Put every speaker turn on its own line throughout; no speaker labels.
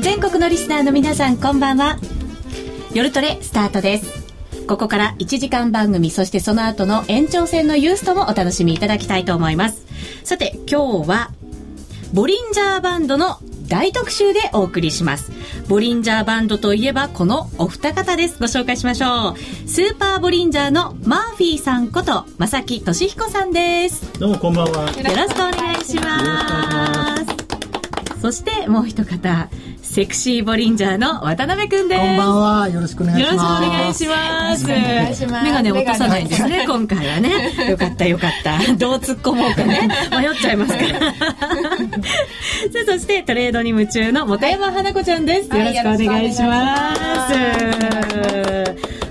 全国のリスナーの皆さんこんばんは。夜トレスタートです。ここから1時間番組そしてその後の延長戦のユーストもお楽しみいただきたいと思います。さて今日はボリンジャーバンドの大特集でお送りします。ボリンジャーバンドといえばこのお二方です。ご紹介しましょう。スーパーボリンジャーのマーフィーさんこと正木俊彦さんです。
どうもこんばんは。
よろしくお願いします。そしてもう一方セクシーボリンジャーの渡辺くんです
こんばんは。よろしくお願い
よろし
ます。
願いします。
お願いします
メガネ落とさないんですね、今回はね。よかったよかった。どう突っ込もうかね。迷っちゃいますから。さあ、そしてトレードに夢中の本山花子ちゃんです。よろしくお願いします。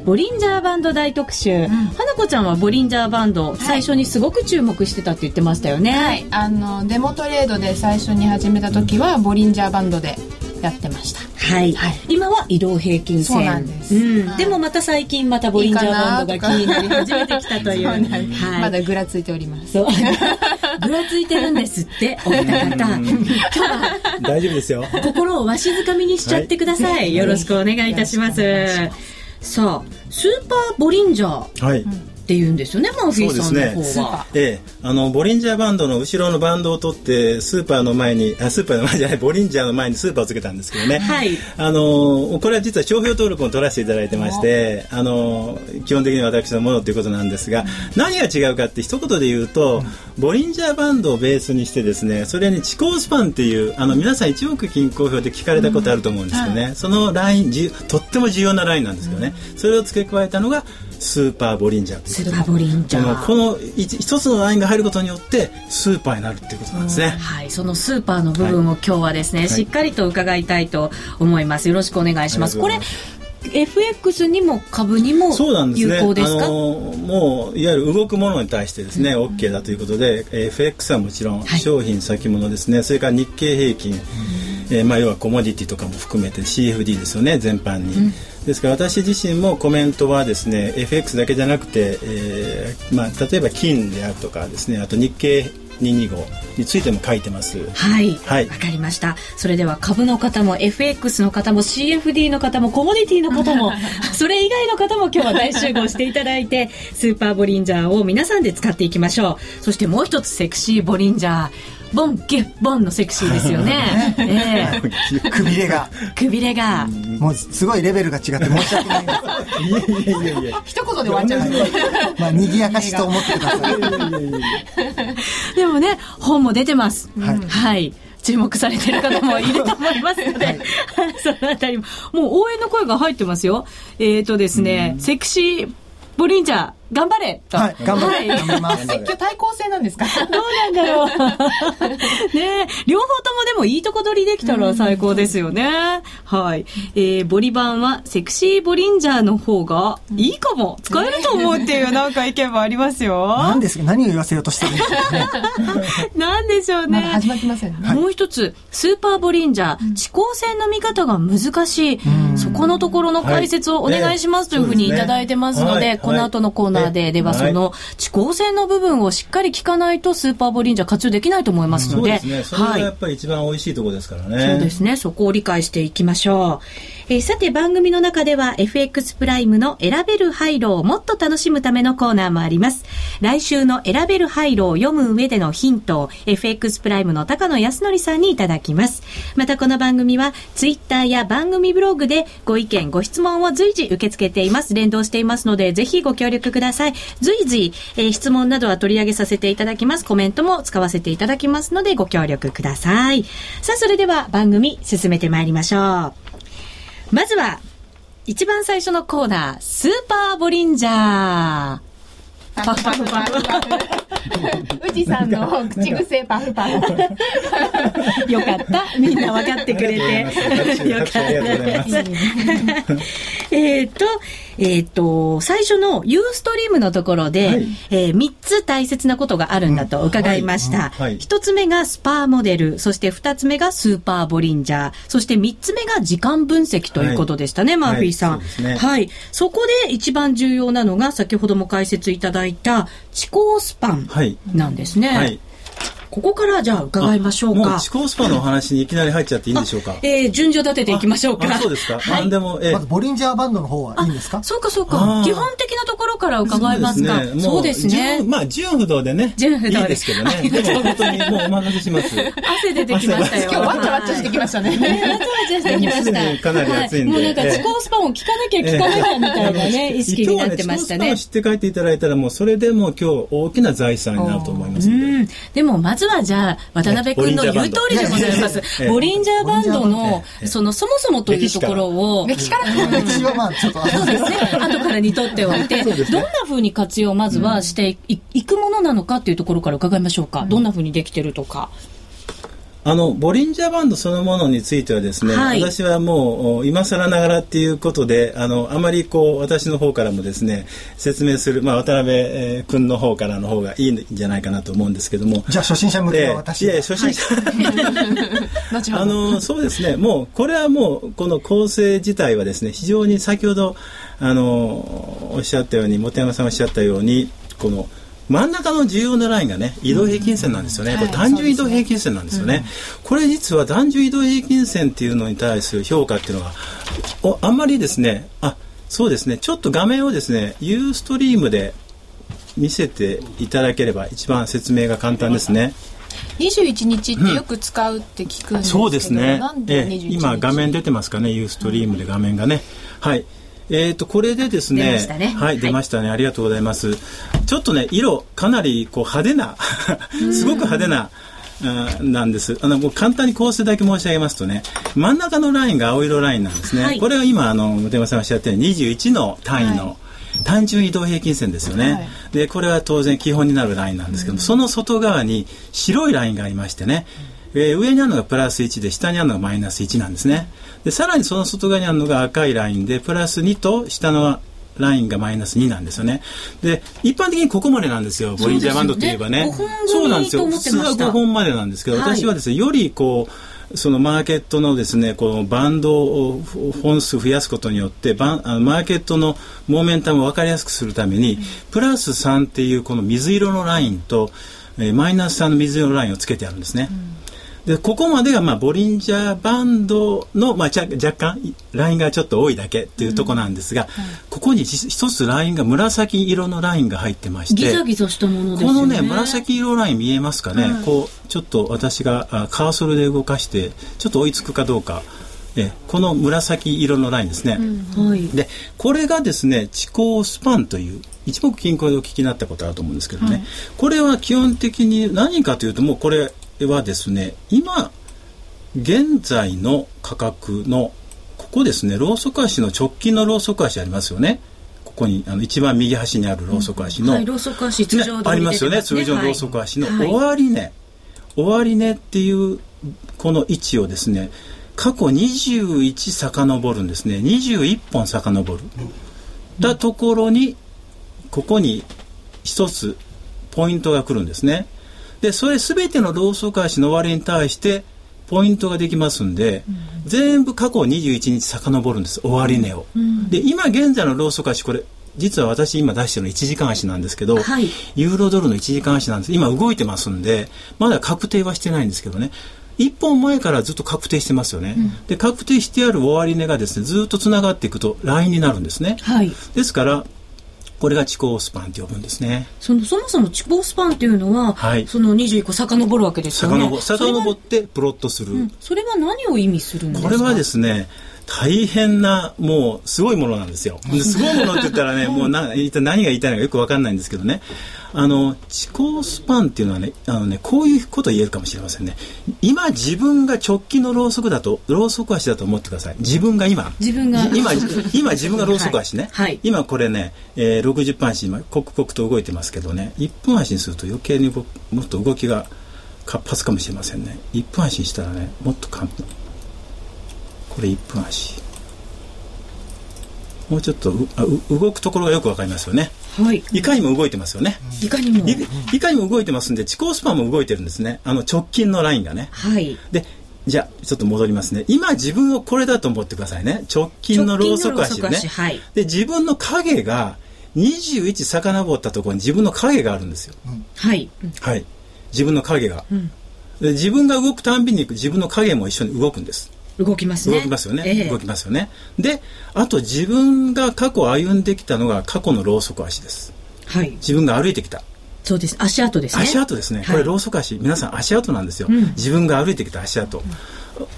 ボリンジャーバンド大特集。花子ちゃんはボリンジャーバンド、最初にすごく注目してたって言ってましたよね。
はい、あのデモトレードで最初に始めた時はボリンジャーバンドでやってました。
はい、
はい。
今は移動平均線。
そうなんです。
うん。
はい。
でもまた最近またボリンジャーバンドが気になり始めてきたという。はい。
まだぐらついております。
そう。ぐらついてるんですって、お二方。今日は
大丈夫ですよ。
心をわしづかみにしちゃってください。よろしくお願いいたします。さあ、スーパーボリンジャー。
はい。
って言うんですよね、マーフィーさんの方
そう
は。
ええ、あのボリンジャーバンドの後ろのバンドを取ってスーパーの前にあスーパーの前じゃないボリンジャーの前にスーパーをつけたんですけどね、
はい。
あのこれは実は商標登録も取らせていただいてましてあの基本的に私のものということなんですが何が違うかって一言で言うとボリンジャーバンドをベースにしてですねそれに地高スパンっていうあの皆さん一目均衡表で聞かれたことあると思うんですけどね、そのラインじとっても重要なラインなんですけどね、それを付け加えたのがスーパーボリンジャー
スーパーボリンジャー。
このこの一一つのラインが入ることによってスーパーになるっていうことなんですね。
はい、そのスーパーの部分を今日はですね、しっかりと伺いたいと思います。よろしくお願いします。これ FX にも株にも有
ね。
効ですか？
あのもういわゆる動くものに対してですね、OK だということで、えー FX はもちろん
はい
商品先物ですね、それから日経平均、えーまあ要はコモディティとかも含めて CFD ですよね全般に。ですから私自身もコメントはですね FX だけじゃなくて、えーまあ例えば金であるとかですね、あと日経225についても書いてます。
はい。
はい
わかりました。それでは株の方も FX の方も CFD の方もコモディティの方も、それ以外の方も今日は大集合していただいて、スーパーボリンジャーを皆さんで使っていきましょう。そしてもう一つセクシーボリンジャー。ボン、ゲッ、ボンのセクシーですよね。え え
くびれが。
くびれが。
もうすごいレベルが違って申し訳ないんです。
いやいやいやいや。
一言で終わっちゃう
まあ、賑やかしと思ってください。
でもね、本も出てます。
はい
はい。注目されてる方もいると思いますので、そのあたりも、もう応援の声が入ってますよ。えっ、ー、とですね、セクシーボリンジャー、頑張れと。
はい、頑張
はい
れ。頑張ります。
今日対抗戦なんですか？
どうなんだろう。ねえ両方ともでもいいとこ取りできたら最高ですよね。はい。えー、ボリバンはセクシーボリンジャーの方がいいかも。使えると思うっていうなんか意見もありますよ。
何ですか？何を言わせようとしてるんですか？ね。
なんでしょうね。
まだ始まってませんね
もう一つ、スーパーボリンジャー、地高線の見方が難しい、そこのところの解説をお願いしますというふうにいただいてますので、
はい
この後のコーナーで、
はい
ではその地高線の部分をしっかり聞かないと、スーパーボリンジャー活用できないと思いますので、
そうですね。それが
はい
やっぱり一番美味しいところですからね。
そうですね。そこを理解していきましょう。えーさて番組の中では FX プライムの選べる廃炉をもっと楽しむためのコーナーもあります。来週の選べる廃炉を読む上でのヒントを FX プライムの高野康則さんにいただきます。またこの番組はツイッターや番組ブログでご意見、ご質問を随時受け付けています。連動していますのでぜひご協力ください。随時、えー質問などは取り上げさせていただきます。コメントも使わせていただきますのでご協力ください。さあそれでは番組進めてまいりましょう。まずは、一番最初のコーナー、スーパーボリンジャー。
パフパフパフパフ。うちさんの口癖パフパフ。
よかった。みんな分かってくれて。よかった。えっと、えっ、と、最初のユーストリームのところで、
はい
え3つ大切なことがあるんだと伺いました。
うんはいはい
1つ目がスパーモデル、そして2つ目がスーパーボリンジャー、そして3つ目が時間分析ということでしたね、
はい
マーフィーさん。
ね
はい。そこで一番重要なのが、先ほども解説いただいた、地高スパン
はい。
なんですね。
はい。
ここからじゃあ伺いましょうか
もう。地高スパのお話にいきなり入っちゃっていいんでしょうか？
えー、順序立てていきましょうか。
あそうですか。
はい
あでも、え
まず、ボリンジャーバンドの方はいいんですか？
そうかそうか基本的なところから伺いますが。
も
そうですね
順。まあ、順不動でね。
順不動で
いいですけどね。でも、本当にもうお任せします。
汗出てきましたよ。
今日わちゃわちゃしてきましたね。
ねわちゃわちゃしてきました。
もうかなり暑いんで
はもうなんか、地高スパンを聞かなきゃ聞かなきゃみたいなね、意識になってましたね
今日はね、地高スパを知。って帰っていただいたら、もうそれでもう今日大きな財産になると思いますで
もまずはじゃあ渡辺君の言う通りでございます。
ええ
ボリンジャーバンドの
ええ。
そのそもそもというところを。
歴史から
歴史はまあ、ちょっと、
そうですね。後からにとっておいてどんな風に活用をまずはしていいくものなのかっていうところから伺いましょうか。どんな風にできてるとか
あの、ボリンジャーバンドそのものについてはですね、
はい。
私はもう、お今更ながらっていうことで、あの、あまりこう、私の方からもですね、説明する、まあ、渡辺えー君の方からの方がいいんじゃないかなと思うんですけども、
じゃあ初心者向け
えー
は私
いや、初心者、
後ほど。
あのそうですね、もうこれはもうこの構成自体はですね、非常に先ほどあのおっしゃったように、本山さんおっしゃったように、この真ん中の重要なラインがね、移動平均線なんですよね。これ単純移動平均線なんですよね。これ実は単純移動平均線っていうのに対する評価っていうのが、おあんまりですね、あ、そうですね、ちょっと画面をですね、ユーストリームで見せていただければ一番説明が簡単ですね。
21日ってよく使うって聞くんですけど、
そうですねええ
21日、
今画面出てますかね、ユーストリームで画面がね。はい。えっ、と、これでですね。
ね
はい、
はい
出ましたね。ありがとうございます。ちょっとね、色、かなりこう派手な、すごく派手な、あなんです。あの、もう簡単に構成だけ申し上げますとね、真ん中のラインが青色ラインなんですね。
はい
これは今、あの、本山さんがおっしゃったように21の単位の、単純移動平均線ですよね、
はい
でこれは当然基本になるラインなんですけども、その外側に白いラインがありましてね、えー上にあるのがプラス1で下にあるのがマイナス1なんですね。でさらにその外側にあるのが赤いラインでプラス2と下のラインがマイナス2なんですよね。で一般的にここまでなんですよ。ボリンジャーバンドといえばね。
そう
なんですよ。普通は
ってました。
5本までなんですけど、
はい。
私はですねよりこうそのマーケットのですねこのバンドを本数増やすことによってバンあのマーケットのモーメンタムを分かりやすくするために、プラス3っていうこの水色のラインと、えーマイナス3の水色のラインをつけてあるんですね。でここまでが、まあ、ボリンジャーバンドの、まあ、若干いラインがちょっと多いだけっていうところなんですが、ここにひ一つラインが紫色のラインが入ってまして
ギザギザしたものですよね。
このね紫色ライン見えますかね、こうちょっと私があカーソルで動かしてちょっと追いつくかどうか。えこの紫色のラインですね、
はい。
でこれがですね地高スパンという一目均衡でお聞きになったことあると思うんですけどね、これは基本的に何かというともうこれはですね今現在の価格のここですねローソク足の直近のローソク足ありますよね。ここにあの一番右端にあるローソク足の、
はい、ローソク足通常
ありますよね。通常のローソク足の終値、終値っていうこの位置をですね過去21遡るんですね。21本遡る、だところにここに一つポイントが来るんですねでそれ全てのローソク足の終わりに対してポイントができますんで、全部過去21日遡るんです。終値を、で今現在のローソク足これ実は私今出してるの1時間足なんですけど、
はい。
ユーロドルの1時間足なんです。今動いてますんでまだ確定はしてないんですけどね。1本前からずっと確定してますよね、で確定してある終値がですねずっとつながっていくとラインになるんですね、
はい。
ですからこれが地高スパンって呼ぶんですね。
そのそもそも地高スパンっていうのは、
はい。
その21個遡るわけですよね。
遡遡ってプロットする、
それは何を意味するんですか？
これはですね大変なもうすごいものなんですよ。ですごいものって言ったらね もうな一体何が言いたいのかよく分かんないんですけどね。あの地高スパンっていうのはねあのねこういうこと言えるかもしれませんね。今自分が直近のローソクだとローソク足だと思ってください。自分が今。
自分が。
今今自分がローソク足ね、
はい。はい。
今これね、えー、60分足今刻々と動いてますけどね。1分足にすると余計に動もっと動きが活発かもしれませんね。1分足にしたらねもっと簡単これ1分足。もうちょっとうあう動くところがよくわかりますよね。
はい。
いかにも動いてますよね、
いかにも。
いいかにも動いてますんで地高スパンも動いてるんですね。あの直近のラインがね。
はい。
でじゃあちょっと戻りますね。今自分をこれだと思ってくださいね。直近のローソク足ね。
はい。
で自分の影が21遡ったところに自分の影があるんですよ。
はい。
はい。自分の影が、で自分が動くたんびに自分の影も一緒に動くんです
動きますね。
動きますよね、
ええ。
動きますよね。であと自分が過去歩んできたのが過去のローソク足です。
はい。
自分が歩いてきた。
そうです。足跡ですね。
足跡ですね、
はい。
これローソク足。皆さん足跡なんですよ、
うん。
自分が歩いてきた足跡。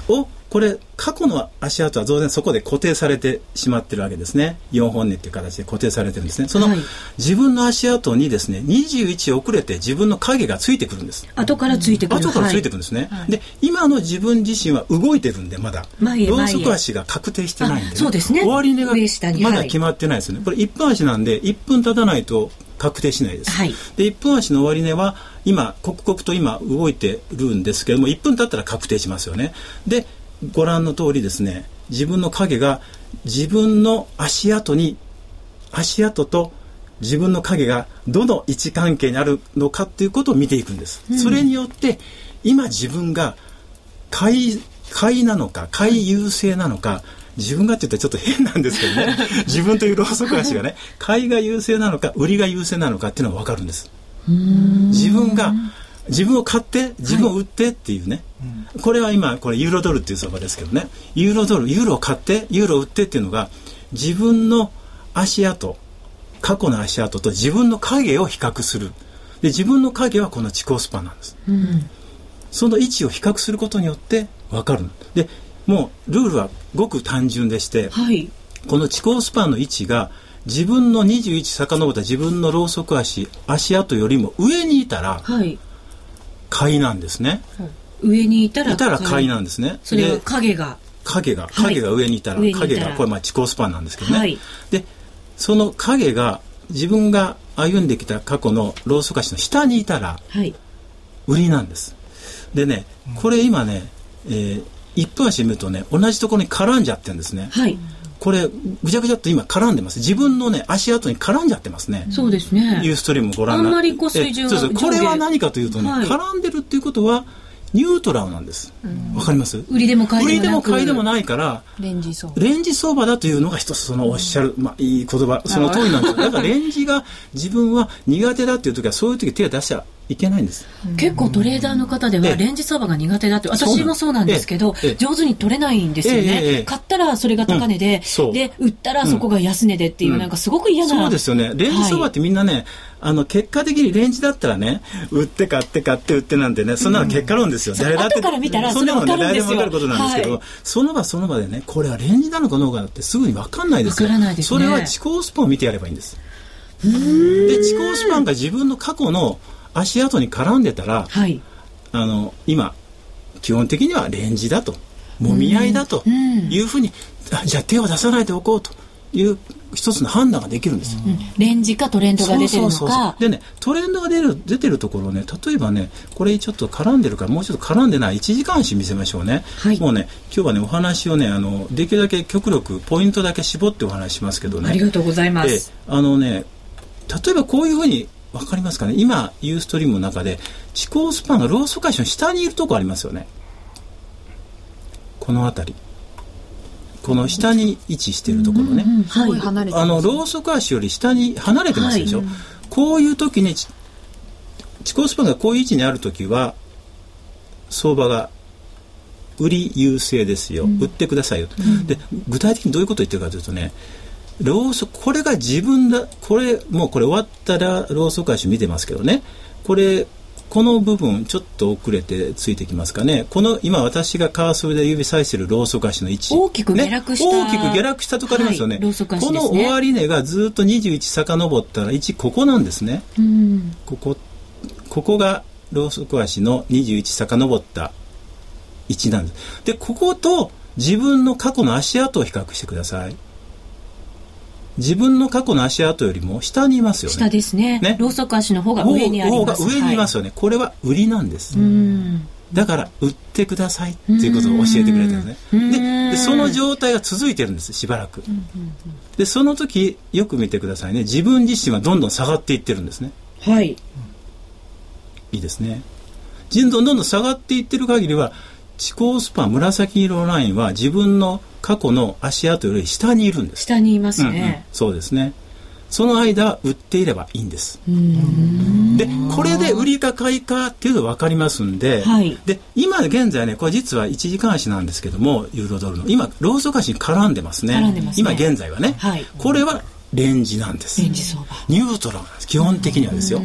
をこれ過去の足跡は当然そこで固定されてしまってるわけですね。4本根っていう形で固定されてるんですね。その、
はい。
自分の足跡にですね21遅れて自分の影がついてくるんです。
後からついてくる。
後からついてく
る。
るんですね、で今の自分自身は動いてるんでまだローソク足が確定してないんで、
あそうですね。
終値がまだ決まってないですよね。これ一分足なんで1分経たないと確定しないです、
はい。
で1分足の終値は今刻々と今動いてるんですけども1分経ったら確定しますよね。でご覧の通りですね自分の影が自分の足跡に足跡と自分の影がどの位置関係にあるのかっていうことを見ていくんです、それによって今自分が買い買いなのか買い優勢なのか自分がって言ったらちょっと変なんですけどね。自分というローソク足がね買いが優勢なのか売りが優勢なのかっていうのが分かるんです。自分が自分を買って自分を売ってっていうね、これは今これユーロドルっていう相場ですけどね。ユーロドルユーロを買ってユーロを売ってっていうのが自分の足跡過去の足跡と自分の影を比較する。で自分の影はこの地高スパンなんです、その位置を比較することによって分かる。でもうルールはごく単純でして
はい。
この地高スパンの位置が自分の21遡った自分のローソク足足跡よりも上にいたら
はい。
買いなんですね。
上にいたら。
いたら買いなんですね。
それは
で
影が。
影が
はい。
影が上にいたら、
上にいたら。
影がこれまあ地高スパンなんですけどね、
はい。
でその影が自分が歩んできた過去のローソク足の下にいたら
はい。
売りなんです。でねこれ今ね、えー一分足見るとね同じところに絡んじゃってるんですね。
はい。
これぐちゃぐちゃっと今絡んでます。自分のね足跡に絡んじゃってますね。
そうですね。
ユーストリームをご覧にな
あんまりこう
そうそう。これは何かというとね、
はい。
絡んでるっていうことはニュートラルなんです。わ、かります？
売りでも買い
で
でも
買いでもないから
レンジそう。
レンジ相場だというのが一つそのおっしゃる、まあ、いい言葉その通りなんですよ。だからレンジが自分は苦手だっていう時はそういう時手を出しちゃいけないんです。
結構トレーダーの方で
ええ。
はレンジ相場が苦手だって私もそうなんですけど
ええ。
上手に取れないんですよね。買ったらそれが高値でで売ったらそこが安値でっていううん。なんかすごく嫌な
そうですよね。レンジ相場ってみんなね、あの、結果的にレンジだったらね、売って買って買って売ってなんてね、そんなの結果論ですよ。誰だって。
後から見たら
そ
れ
誰でも分かることなんですけど、
はい。
その場その場でね、これはレンジなのかどうかってすぐに分かんないです。
から
それは地高スパンを見てやればいいんです。で、地高スパンが自分の過去の足跡に絡んでたら、
はい。
あの、今、基本的にはレンジだと、もみ合いだと
うん。
いうふうに、あじゃあ手を出さないでおこうと。いう一つの判断ができるんですよ。
レンジかトレンドが出てる
でねトレンドが出る出てるところね例えばねこれちょっと絡んでるからもうちょっと絡んでない1時間足見せましょうね、
はい。
もうね今日はねお話をねあのできるだけ極力ポイントだけ絞ってお話ししますけどね。
ありがとうございま
え
す
あのね例えばこういうふうに分かりますかね？今ユーストリームの中で地高スパンがローソク足の下にいるとこありますよね。この辺り。この下に位置しているところね、
はい
離れて。
あのローソク足より下に離れてますでしょ、
はい。
こういう時にち地高スパンがこういう位置にある時は相場が売り優勢ですよ、売ってくださいよ、で具体的にどういうことを言ってるかというとねローソこれが自分だこれもうこれ終わったらローソク足見てますけどね。これこの部分ちょっと遅れてついてきますかね。この今私がカーソルで指さしているローソク足の位置。
大きく下落した
ね、大きく下落したとこありますよね、
はいローソク足
この終値がずっと21遡ったら1ここなんですね。
うん。
ここここがローソク足の21遡った位置なんです。でここと自分の過去の足跡を比較してください自分の過去の足跡よりも下にいますよね。
下ですね。
ね。
ローソク足の方が上にあります。
方が上にいますよね、これは売りなんです、
うん。
だから売ってくださいっていうことを教えてくれたん。ですねででその状態が続いてるんですしばらく。でその時よく見てくださいね。自分自身はどんどん下がっていってるんですね。
はい。
いいですね。どんどんどんどん下がっていってる限りは地高スパン紫色のラインは自分の過去の足跡より下にいるんです。
下にいます
うんうん。
ね。
そうですね。その間売っていればいいんです。でこれで売りか買いかっていうの分かりますんで,、
はい。
で今現在ねこれ実は1時間足なんですけどもユーロドルの。今ローソク足に絡んでますね。
ね。
今現在はね、
はい。
これはレンジなんです。
レンジ相場。
ニュートラルなんです。基本的にはですよ。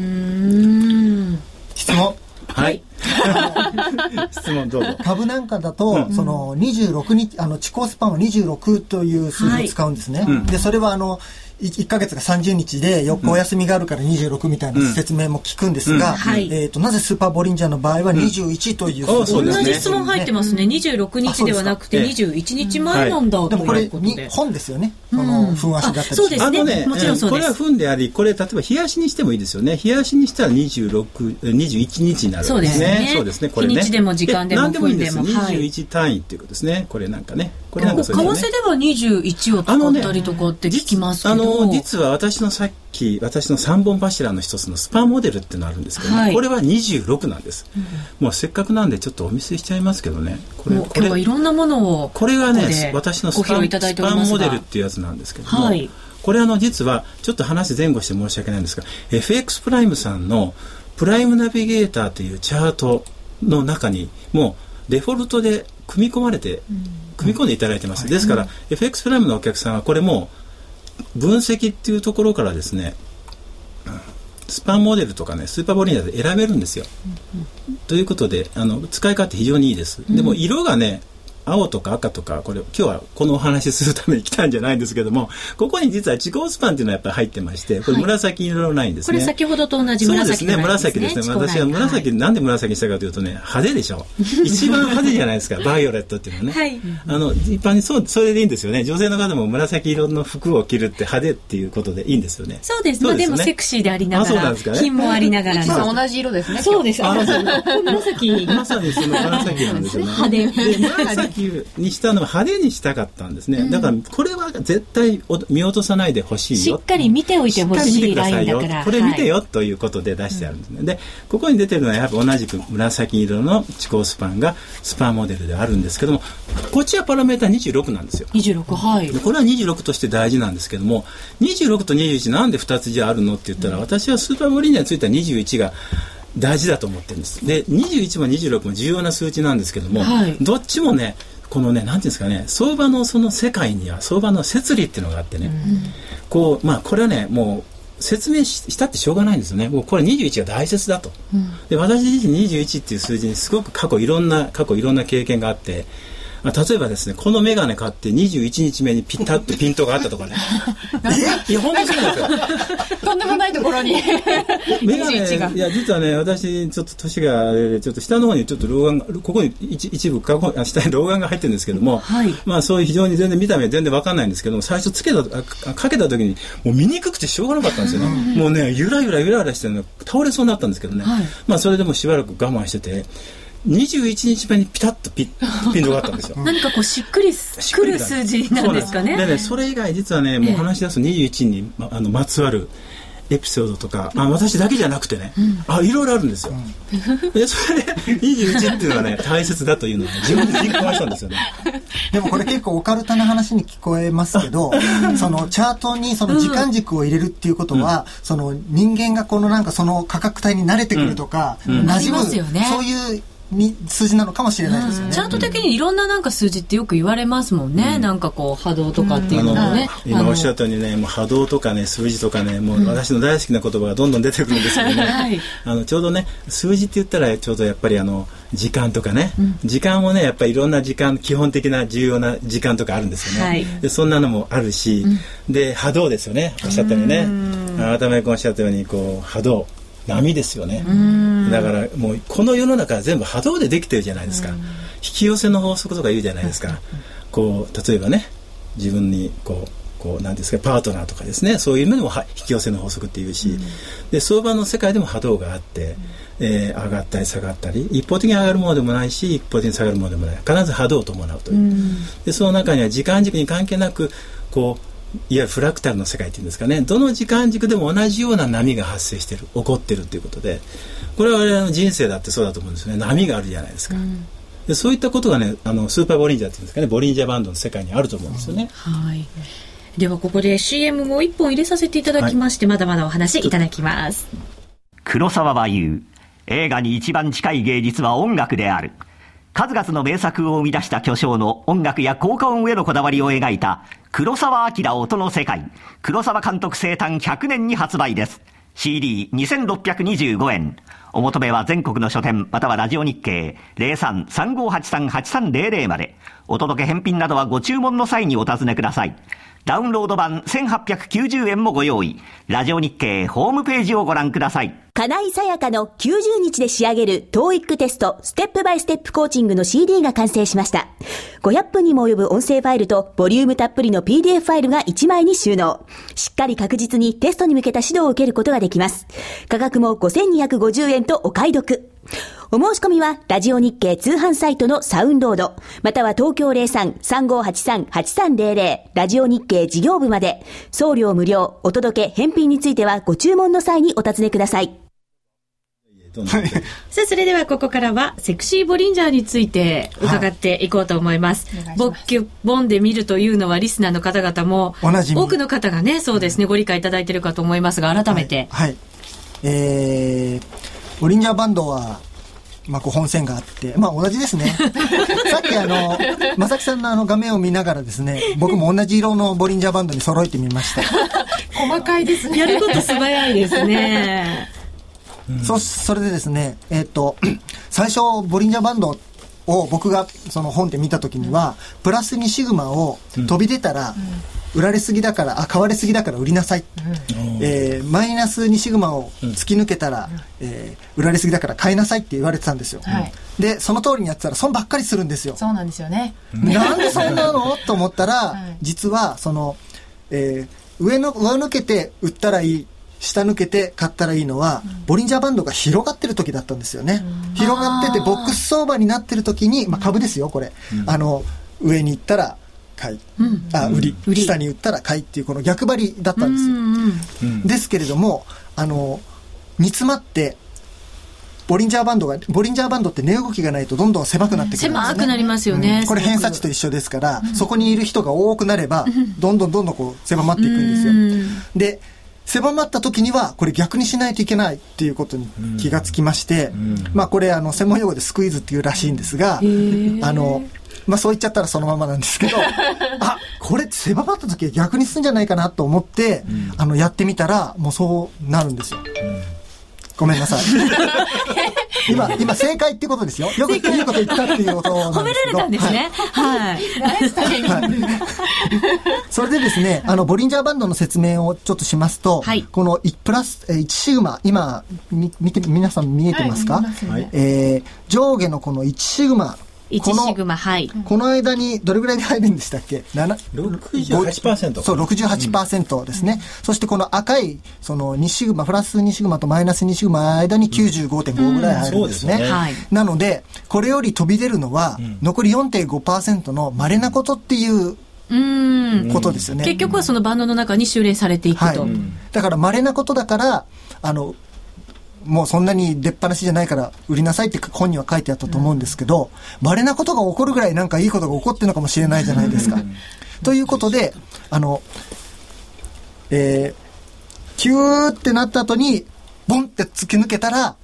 質問。
はい 質問どうぞ。
株なんかだと、その26日、あの、地高スパンは26という数字を使うんですね。で、それはあの、1ヶ月が30日で4日お休みがあるから26みたいな説明も聞くんですが、
はい
えっ、と、なぜスーパーボリンジャーの場合は21という
あそう
同
ですね
じ質問入ってますね。26日ではなくて
あそう
21日前なんだと
でもこれ
いうことで。
に本ですよね。その、ふん足だったり
あそうです
ね、
もちろんそうです
これは分であり、これ例えば冷やしにしてもいいですよね。冷やしにしたら26、21日になるわけですね。
そうですね
そうですね。これね。
日にちでも時間でも
何でもいいんです。
分でもはい
21単位っていうことですね。これなんかね。これなんかね。
替では21を使ったりとかって聞きますけど。
あの実は私のさっき私の3本柱の一つのスパモデルっていうのがあるんですけど、
はい。
これは26なんです、もうせっかくなんでちょっとお見せしちゃいますけどね。これ
もう
これ
はいろんなものを
これがね私のスパスパモデルっていうやつなんですけども、
はい。
これあの実はちょっと話前後して申し訳ないんですが FX プライムさんのプライムナビゲーターというチャートの中にもうデフォルトで組み込まれて、組み込んでいただいてます、ですから FX プライムのお客さんはこれもう分析っていうところからですねスパンモデルとかねスーパーボリーで選べるんですよ、ということであの使い勝手非常にいいです、でも色がね青とか赤とかこれ今日はこのお話しするために来たんじゃないんですけどもここに実は地高スパンっていうのはやっぱり入ってましてこれ紫色のラインですね、
これ先ほどと同じ
そうですね。
紫のライン
紫ですね。私は紫、なんで紫にしたかというとね派手でしょ一番派手じゃないですか。バイオレットっていうのはね、
はい。
あの一般にそうそれでいいんですよね。女性の方も紫色の服を着るって派手っていうことでいいんですよね。
そうです。まあでもセクシーでありな
あ
がら
そうなんですか、ね。
品もありながら
同じ色ですね。
そうです。あ
あそう。
紫。
まさにその 紫なんですよね。
派手
で紫にしたのは派手にしたかったんですね。だからこれは絶対お見落とさないでほしいよ。
しっかり見ておいてほ
し
いラインだから。
これ見て
はい。
よということで出してあるんですね。で、ここに出てるのはやっぱ同じく紫色の地高スパンがスパンモデルであるんですけども、こっちはパラメータ26なんですよ。
26、はい
で。これは26として大事なんですけども26と21なんで2つじゃあるのって言ったら、私はスーパーボリンジャーについては21が大事だと思ってるんです。で21も26も重要な数値なんですけども、
はい。
どっちもねこのねなんていうんですかね相場のその世界には相場の摂理っていうのがあってね、こうまあこれはねもう説明ししたってしょうがないんですよね。もうこれ21が大切だと、で私自身21っていう数字にすごく過去いろんな過去いろんな経験があってまあ、例えばですねこの眼鏡買って21日目にピタッとピントがあったとかね。いや本当にそうなんですよ。
とんでもないところに。
メガネ
21が。
いや実はね私ちょっと年がちょっと下の方にちょっと老眼がここに一一部 下に老眼が入ってるんですけども、
はい。
まあそういう非常に全然見た目全然わかんないんですけども最初つけたあかけた時にもう見にくくてしょうがなかったんですよね、もうねゆらゆらゆらゆらしてるの倒れそうになったんですけどね、
はい。
まあそれでもしばらく我慢してて21日目にピタッとピピントがあったんですよ。
何かこうしっくりすくる数字なんですかね。
でねそれ以外実はねもう話し出す21にまあのまつわるエピソードとか、まあ、私だけじゃなくてね、あいろいろあるんですよ、でそれで21っていうのはね大切だというのは、ね、自分で実感したんですよね。
でもこれ結構オカルタな話に聞こえますけど、そのチャートにその時間軸を入れるっていうことは、その人間がこのなんかその価格帯に慣れてくるとか、馴
あり
染む、そういうに数字なのかもしれないですよね。
チャート的にいろんななんか数字ってよく言われますもんね。なんかこう波動とかっていうのもね。
今おっしゃ
っ
ったようにねもう波動とかね数字とかねもう私の大好きな言葉がどんどん出てくるんですけどね、
はい。
あのちょうどね数字って言ったらちょうどやっぱりあの時間とかね、時間もねやっぱりいろんな時間基本的な重要な時間とかあるんですよね、
はい。
でそんなのもあるし、で波動ですよね。おっしゃったようにね。改めておっしゃったようにこう波動波ですよね。だからもうこの世の中は全部波動でできてるじゃないですか。引き寄せの法則とか言うじゃないですか。こう例えばね自分にこうこうなんですかパートナーとかですね。そういうのでもは引き寄せの法則っていうし、で相場の世界でも波動があってえー上がったり下がったり一方的に上がるものでもないし一方的に下がるものでもない。必ず波動を伴うという、でその中には時間軸に関係なくこういわゆるフラクタルの世界っていうんですかねどの時間軸でも同じような波が発生してる起こってるということでこれは我々の人生だってそうだと思うんですよね。波があるじゃないですか、でそういったことがねあのスーパーボリンジャーっていうんですかねボリンジャーバンドの世界にあると思うんですよね、
はい。ではここで CM を一本入れさせていただきまして、まだまだお話いただきます。
黒沢は言う映画に一番近い芸術は音楽である数々の名作を生み出した巨匠の音楽や効果音へのこだわりを描いた黒沢明音の世界。黒沢監督生誕100年に発売です。CD2625 円。お求めは全国の書店またはラジオ日経03-3583-8300までお届け返品などはご注文の際にお尋ねくださいダウンロード版1890円もご用意ラジオ日経ホームページをご覧ください
金井さやかの90日で仕上げる TOEIC テストステップバイステップコーチングの CD が完成しました。500分にも及ぶ音声ファイルとボリュームたっぷりの PDF ファイルが1枚に収納。しっかり確実にテストに向けた指導を受けることができます。価格も5250円とお買い得。お申し込みは、ラジオ日経通販サイトのサウンロード、または東京03-3583-8300、ラジオ日経事業部まで、送料無料、お届け、返品についてはご注文の際にお尋ねください。
さあ、それではここからは、セクシーボリンジャーについて伺っていこうと思います。ボッキュボンで見るというのは、リスナーの方々も、多くの方がね、そうですね、ご理解いただいているかと思いますが、改めて。
はい、はいえー、ボリンジャーバンドは、まあ、こう本線があって、まあ、同じですね。さっきあの、正木さんのあの画面を見ながらですね、僕も同じ色のボリンジャーバンドに揃えてみました。
細かいですね。
やること素早いですね。
そ、それでですね、えっ、と、最初、ボリンジャーバンドを僕がその本で見た時には、プラス2シグマを飛び出たら、売られすぎだから、あ、買われすぎだから売りなさい。えーマイナス2シグマを突き抜けたら、えー売られすぎだから買いなさいって言われてたんですよ。
はい
で、その通りにやってたら損ばっかりするんですよ。
そうなんですよね。
なんでそんなの？と思ったら、
はい
実は、その、えー上の、上抜けて売ったらいい、下抜けて買ったらいいのは、ボリンジャーバンドが広がってる時だったんですよね。広がってて、ボックス相場になってる時に、まあ株ですよ、これ。あの、上に行ったら買い、あ、売り、
売り。
下に売ったら買いっていう、この逆張りだったんですよ。
うん
ですけれども、あの、煮詰まって、ボリンジャーバンドが、ボリンジャーバンドって値動きがないとどんどん狭くなってくるんですよね。
狭くなりますよね。
これ偏差値と一緒ですから、そこにいる人が多くなれば、どんどんどんどんこう狭まっていくんですよ。で、狭まった時には、これ逆にしないといけないっていうことに気がつきまして、まあこれあの、専門用語でスクイズっていうらしいんですが、あの、まあそう言っちゃったらそのままなんですけど、あ、これ狭まった時は逆にするんじゃないかなと思って、あの、やってみたら、もうそうなるんですよ。ごめんなさい。今、今正解ってことですよ。よくいいこと言ったっていうこと。
褒められたんですね。はい。
それでですね、あの、ボリンジャーバンドの説明をちょっとしますと、
はい
この1プラス、えー1シグマ、今、み見て、皆さん見えてますか、
はいえ
ー上下のこの1シグマ、
1シグマ、はい。
この間にどれぐらいで入るんでしたっけ？7
68%
そう、68%ですね。そしてこの赤い、その2シグマ、プラス2シグマとマイナス2シグマの間に95.5ぐらい入るんですね。
うんそうですよね
はい
なので、これより飛び出るのは、残り4.5%の稀なことっていう
うん。
ことですよね。
結局はそのバンドの中に収斂されていく
はい
と。。
だから稀なことだから、あの、もうそんなに出っ放しじゃないから売りなさいって本には書いてあったと思うんですけど、稀なことが起こるぐらいなんかいいことが起こってるのかもしれないじゃないですか。ということで、あの、えー、キューってなった後に、ボンって突き抜けたら、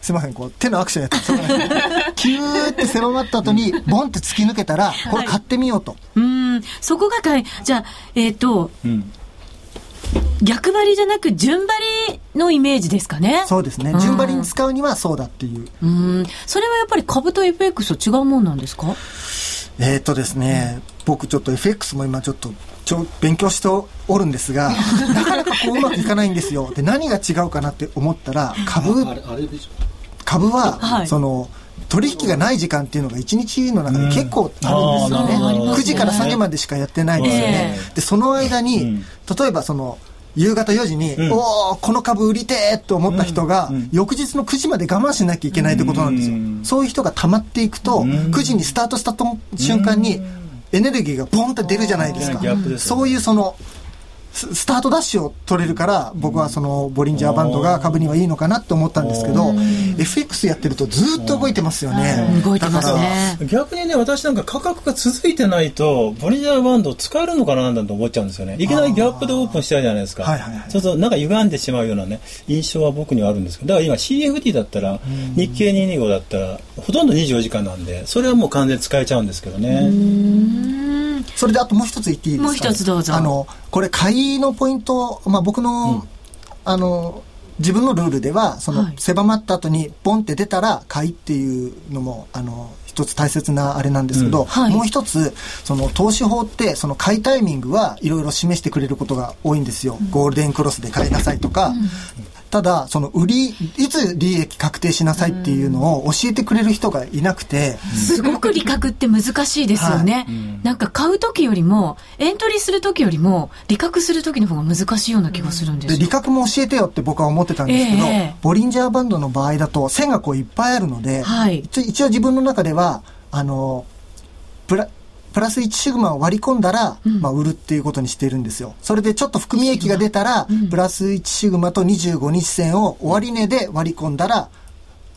すいません、こう手のアクションやってそうなん。で すキューって狭まった後に、ボンって突き抜けたら、これ買ってみようと。
うん。そこがかい、じゃあ、えっ、と、
うん。
逆張りじゃなく順張りのイメージですかね。
そうですね。順張りに使うにはそうだっていう。
うん。それはやっぱり株と FX と違うもんなんですか？
えー、とですね、僕ちょっと FX も今ちょっとちょ勉強しておるんですが、なかなかこううまくいかないんですよ。で、何が違うかなって思ったら、株、株は、
はい
その、取引がない時間っていうのが1日の中で結構あるんですよね。
うんあーなるほど
9時から3時までしかやってないですよね。
え
で、その間に、例えばその、夕方4時に、
ん。
おおこの株売りてーと思った人が、翌日の9時まで我慢しなきゃいけないってことなんですよ、そういう人が溜まっていくと、9時にスタートしたと瞬間にエネルギーがボンって出るじゃないですか、そういうそのススタートダッシュを取れるから僕はそのボリンジャーバンドが株にはいいのかなって思ったんですけど FX やってるとずっと動いてますよね。
動いてますね。
逆にね、私なんか価格が続いてないと、ボリンジャーバンド使えるのかななんて思っちゃうんですよね。いきなりギャップでオープンしたじゃないですか。
はいはいはい。
そうそう、なんか歪んでしまうようなね、印象は僕にはあるんですけど、だから今 CFD だったら、日経225だったら、ほとんど24時間なんで、それはもう完全に使えちゃうんですけどね。
それであともう一つ言っていいですか、
もう一つどうぞ。
あのこれ買いのポイント、まあ、僕の、あの自分のルールではその、
はい。
狭まった後にポンって出たら買いっていうのもあの一つ大切なあれなんですけど、
うん。はい。
もう一つその投資法ってその買いタイミングはいろいろ示してくれることが多いんですよ、ゴールデンクロスで買いなさいとか、ただその売りいつ利益確定しなさいっていうのを教えてくれる人がいなくて、
すごく利確って難しいですよね。なんか買う時よりも、エントリーする時よりも、利確する時の方が難しいような気がするんです
利確も教えてよって僕は思ってたんですけど、
ええ。
ボリンジャーバンドの場合だと線がこういっぱいあるので、
はい。
一応一応自分の中ではあのプラプラス1シグマを割り込んだら、まあ、売るっていうことにしているんですよ。それでちょっと含み益が出たら、プラス1シグマと25日線を終値で割り込んだら、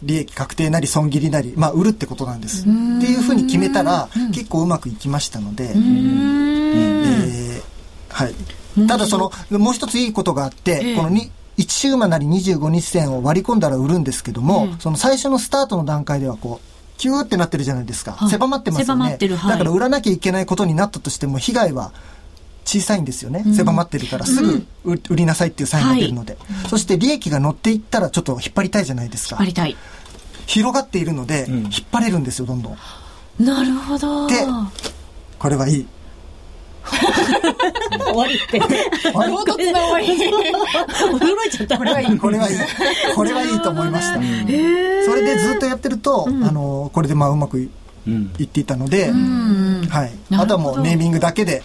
利益確定なり損切りなり、まあ、売るってことなんです。っていうふうに決めたら、結構うまくいきましたので、えーはい。ただその、もう一ついいことがあって、このに1シグマなり25日線を割り込んだら売るんですけども、その最初のスタートの段階ではこう、キューってなってるじゃないですか。
はい
狭まってますよ
狭ま
ね。
ってるはい
だから売らなきゃいけないことになったとしても、被害は小さいんですよね。狭まってるから、すぐ売売りなさいっていうサインが出るので。そして利益が乗っていったらちょっと引っ張りたいじゃないですか
割。りたい。
広がっているので、引っ張れるんですよ、どんどん。
なるほど。
でこれはいい。
終わりって。
唐突な終わり。
驚いちゃった。
これはいい。
これはいい。これはいいと思いました。それでずっとやってると、あの、これでまあうまくいっていたので、はい。あとはもうネーミングだけで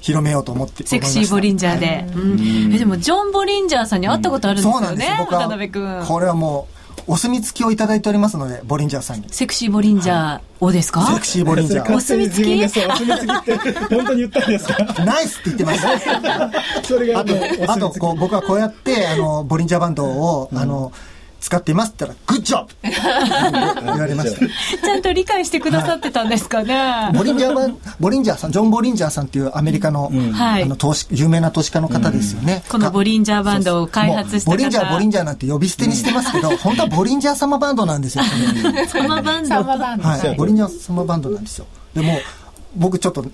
広めようと思って
セクシーボリンジャーで。うんえでも、ジョン・ボリンジャーさんに会ったことあるんですよね
そうなんですよ。、僕
渡辺君
は。。これはもう、お墨付きをいただいておりますので、ボリンジャーさんに。
セクシーボリンジャーをですか？
セクシーボリンジャー。
お墨付き
お墨付きって、本当に言ったんですか
ナイスって言ってました。
それが
あと、あとこう僕はこうやって、あの、ボリンジャーバンドを、あの、使っていますって言ったら、グッジョブ言われました。
ちゃんと理解してくださってたんですかね。
ボリンジャーバン、ボリンジャーさん、ジョン・ボリンジャーさんっていうアメリカの、
はい
あの、投資、有名な投資家の方ですよね。
このボリンジャーバンドを開発した方
もうボリンジャー、ボリンジャーなんて呼び捨てにしてますけど、本当はボリンジャー様バンドなんですよ。
サマ
バンド。
はい。ボリンジャー様バンドなんですよ。でも、僕ちょっと、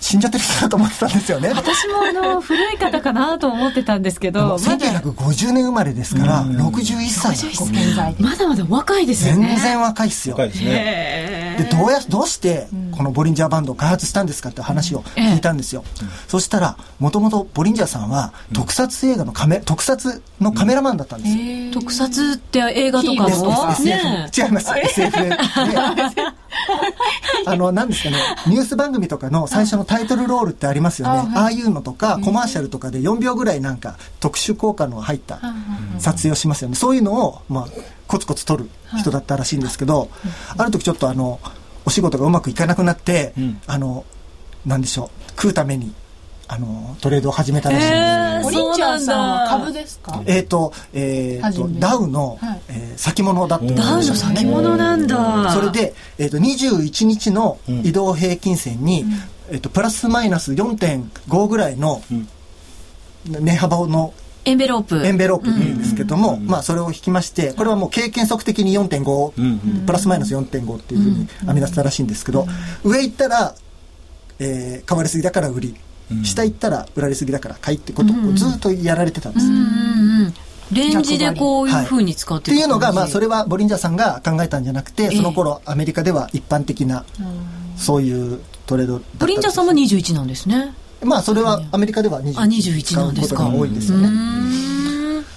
死んじゃってる人だと思ってたんですよね。
私もあの、古い方かなと思ってたんですけど、まだ、
1950年生まれですから、61歳だと
現在で。
まだまだ若いですよね。
全然若いっすよ。
深いですね。
でどうやどうしてこのボリンジャーバンドを開発したんですかって話を聞いたんですよ、そしたらもともとボリンジャーさんは特撮映画のカメ特撮のカメラマンだったんですよ、
特撮って映画とか
です。
の
SF
ね
違います。SF で あの何ですかね。ニュース番組とかの最初のタイトルロールってありますよね。ああいうのとかコマーシャルとかで4秒ぐらいなんか特殊効果の入った撮影をしますよね。そういうのを、まあ、コツコツ撮る人だったらしいんですけど、ある時ちょっとあのお仕事がうまくいかなくなって、
ん。
あのなんでしょう食うためにあのトレードを始めたらしい。んです、
えー
ボリンジャーさんは株ですか？
えっ、と、えーと、ダウの、
はい。
えー先物だったんですよ。
ダウの先物なんだ。
それで、えー、と21日の移動平均線に、えー、とプラスマイナス4.5ぐらいの値幅の
エンベロープ。
エンベロープ。っていうんですけども、まあそれを引きましてこれはもう経験則的に4.5、プラスマイナス4.5っていうふうに編み出したらしいんですけど、上行ったら、えー買われすぎだから売り、下行ったら売られすぎだから買いってことをずっとやられてたんです、
うんうんうん。レンジでこういう風に使っ
ってていうのが、まあ、そ
れ。
れはボリンジャーさんが考えたんじゃなくて、その頃アメリカでは一般的な、そういうトレード
ボリンジャーさんも21なんですね。
まあ、それはアメリカでは
あ21
21使う
なんですか
ことが多いんですよね。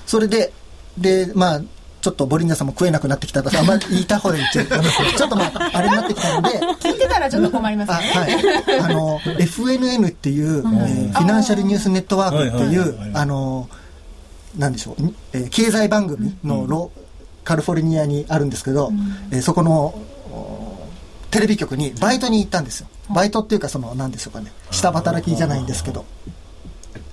それで、で、まあ、ちょっとボリンジャーさんも食えなくなってきたら、あんまり言いた方で言っちゃうとちょっとまあ、あれになってきたので、
聞いてたらちょっと困ります
あ
ね。
はい。あの、FNN っていう、えーフィナンシャルニュースネットワークっていうあの、なんでしょう、えー経済番組のロ、カリフォルニアにあるんですけど、えーそこの、おテレビ局にバイトに行ったんですよ。バイトっていうか、その、なんでしょうかね、下働きじゃないんですけど、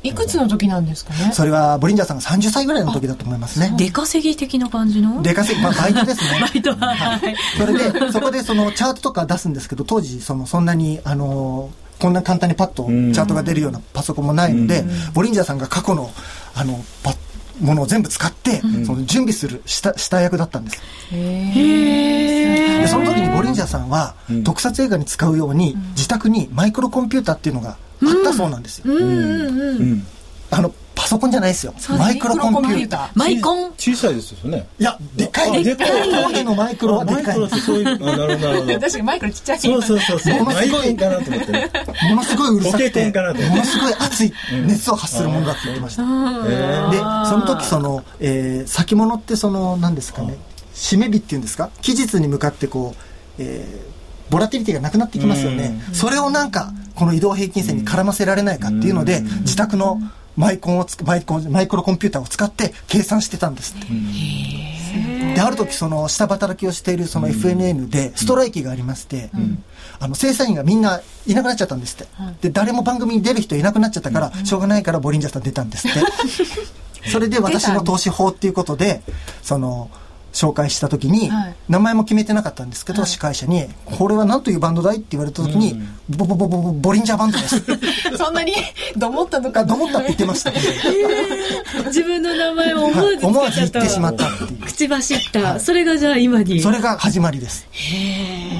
いくつの時なんですかね？
それはボリンジャーさんが30歳ぐらいの時だと思いますね。
出稼ぎ的な感じの？
出稼ぎ、まあ、バイトですね。
バイトは、はい。
それで、そこでそのチャートとか出すんですけど、当時、その、そんなに、あのーこんな簡単にパッとチ
ん
ャートが出るようなパソコンもないので、ボリンジャーさんが過去の、あの、パものを全部使って、その準備する下、下役だったんです。で、その時にボリンジャーさんは、特撮映画に使うように、自宅にマイクロコンピューターっていうのがあったそうなんですよ。
うん。
あの、パソコンじゃないですよ。マイクロコンピューター。
マイコン？
小さいですよね
いや、でかい。
あでかい
当時のマイクロはで
マイクロっ。てそういうあなるほどなるほど
確かにマイクロちっちゃい。
そうそうそうそう
ものすごい
マイコンかなと思ってね
ものすごいうるさくて、ものすごい熱い熱を発するものだって言ってました。で、その時その、えー先物ってその、何ですかね、締め日っていうんですか？期日に向かってこう、えーボラティリティがなくなってきますよね。それをなんか、この移動平均線に絡ませられないかっていうので、自宅のマイコンをつマイコン、マイクロコンピューターを使って計算してたんです。って。で、ある時その下働きをしているその FNN でストライキがありまして、あの正社員がみんないなくなっちゃったんですって。で、誰も番組に出る人いなくなっちゃったから、しょうがないからボリンジャーさん出たんですって。それで私の投資法っていうことで、その、紹介した時に、
はい
名前も決めてなかったんですけど、司会者に、これは何というバンドだいって言われた時に、ボボボボボボリンジャーバンドです。
そんなに、どもったとか。
あ、どもったって言ってました。
自分の名前を思わず
思わず。言ってしまったっていう。
口走った。それがじゃあ今に。
それが始まりです。これあん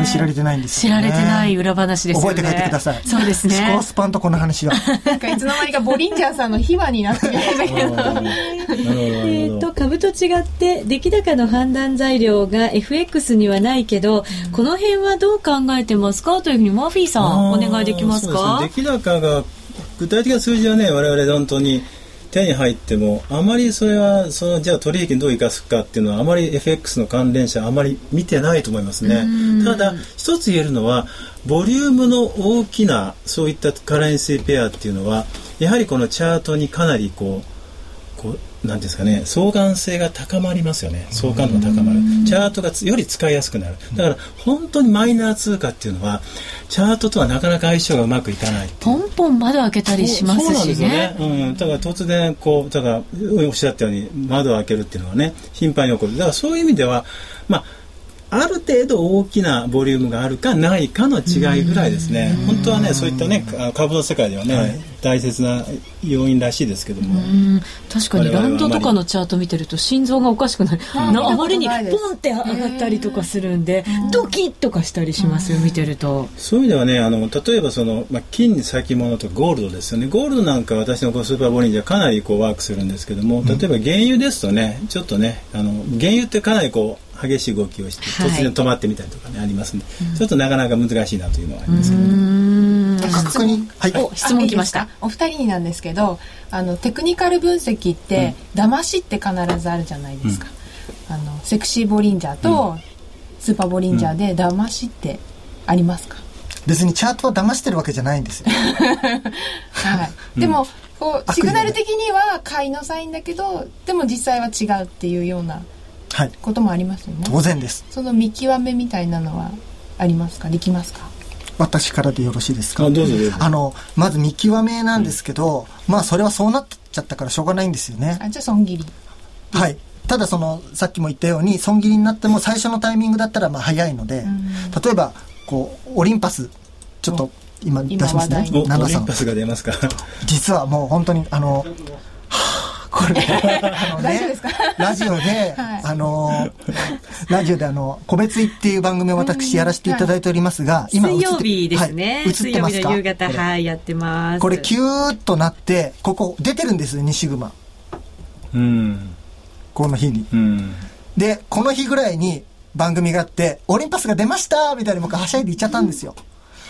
まり知られてないんです
知ら
よね。
れてない裏話ですよね。
覚えて帰ってください。
そうです
思
ね
考。スパンとこの話は。
なんかいつの間にかボリンジャーさんの秘話になってきましたけど。
えー、
るほど
と株と違って出来高の判断材料が FX にはないけど、この辺はどう考えてますか？というふうにマーフィーさんお願いできますか？
そうですね出来高が具体的な数字はね我々本当に手に入ってもあまりそれはそのじゃあ取引にどう生かすかっていうのはあまり FX の関連者あまり見てないと思いますね。ただ一つ言えるのはボリュームの大きなそういったカレンシーペアっていうのはやはりこのチャートにかなりこうこうなんですかね相関性が高まりますよね。相関度が高まる。チャートがつより使いやすくなる。だから本当にマイナー通貨っていうのはチャートとはなかなか相性がうまくいかない
ポンポン窓開けたりします
そうなんで
し
すよね
ね。
うん、だから突然こうだからおっしゃったように窓を開けるっていうのはね頻繁に起こる。だからそういう意味ではまあある程度大きなボリュームがあるかないかの違いぐらいですね。本当はねそういったねあ株の世界ではね、大切な要因らしいですけども、
うん。確かにランドとかのチャート見てると心臓がおかしくなる、なあまりにポンって上がったりとかするんで、ドキッとかしたりしますよ見てると。
そういう意味ではねあの例えばその、まあ、金に先物とゴールドですよね。ゴールドなんか私のスーパーボリンジャーかなりこうワークするんですけども例えば原油ですとねちょっとねあの原油ってかなりこう激しい動きをして
はい。
突然止まってみたりとかね、ありますんで、ちょっとなかなか難しいなというのはありますけど、ね
価格に、はい。
お質問来ました。
お二人になんですけどあのテクニカル分析って、騙しって必ずあるじゃないですか、あのセクシーボリンジャーとスーパーボリンジャーで騙しってありますか、
別にチャートは騙してるわけじゃないんですよ。
はい、でもこうシグナル的には買いのサインだけどでも実際は違うっていうような
はい。
こともありますよね
当然です。
その見極めみたいなのはありますか？できますか？
私からでよろしいですか？
あどうぞどうぞ
あの、まず見極めなんですけど、まあそれはそうなっちゃったからしょうがないんですよね。
あじゃあ損切り
はい。ただその、さっきも言ったように、損切りになっても最初のタイミングだったらまあ早いので、例えば、こう、オリンパス、ちょっと今出しますね
今話題。
お
ナナさん
オリンパ。スが出ますか？
実はもう本当に、あの、はあこれ、あ の
大丈夫ですか？
ラジオで、
はい
あの、ラジオであの、個別いっていう番組を私やらせていただいておりますが、今映って
水曜日ですね。
はい映ってますか？
日の夕方、はい、やってます。
これキューッとなって、ここ出てるんですよ、2シグマ。
うん
この日に。
うん
で、この日ぐらいに番組があって、オリンパスが出ましたみたいに僕はしゃいで言っちゃったんですよ。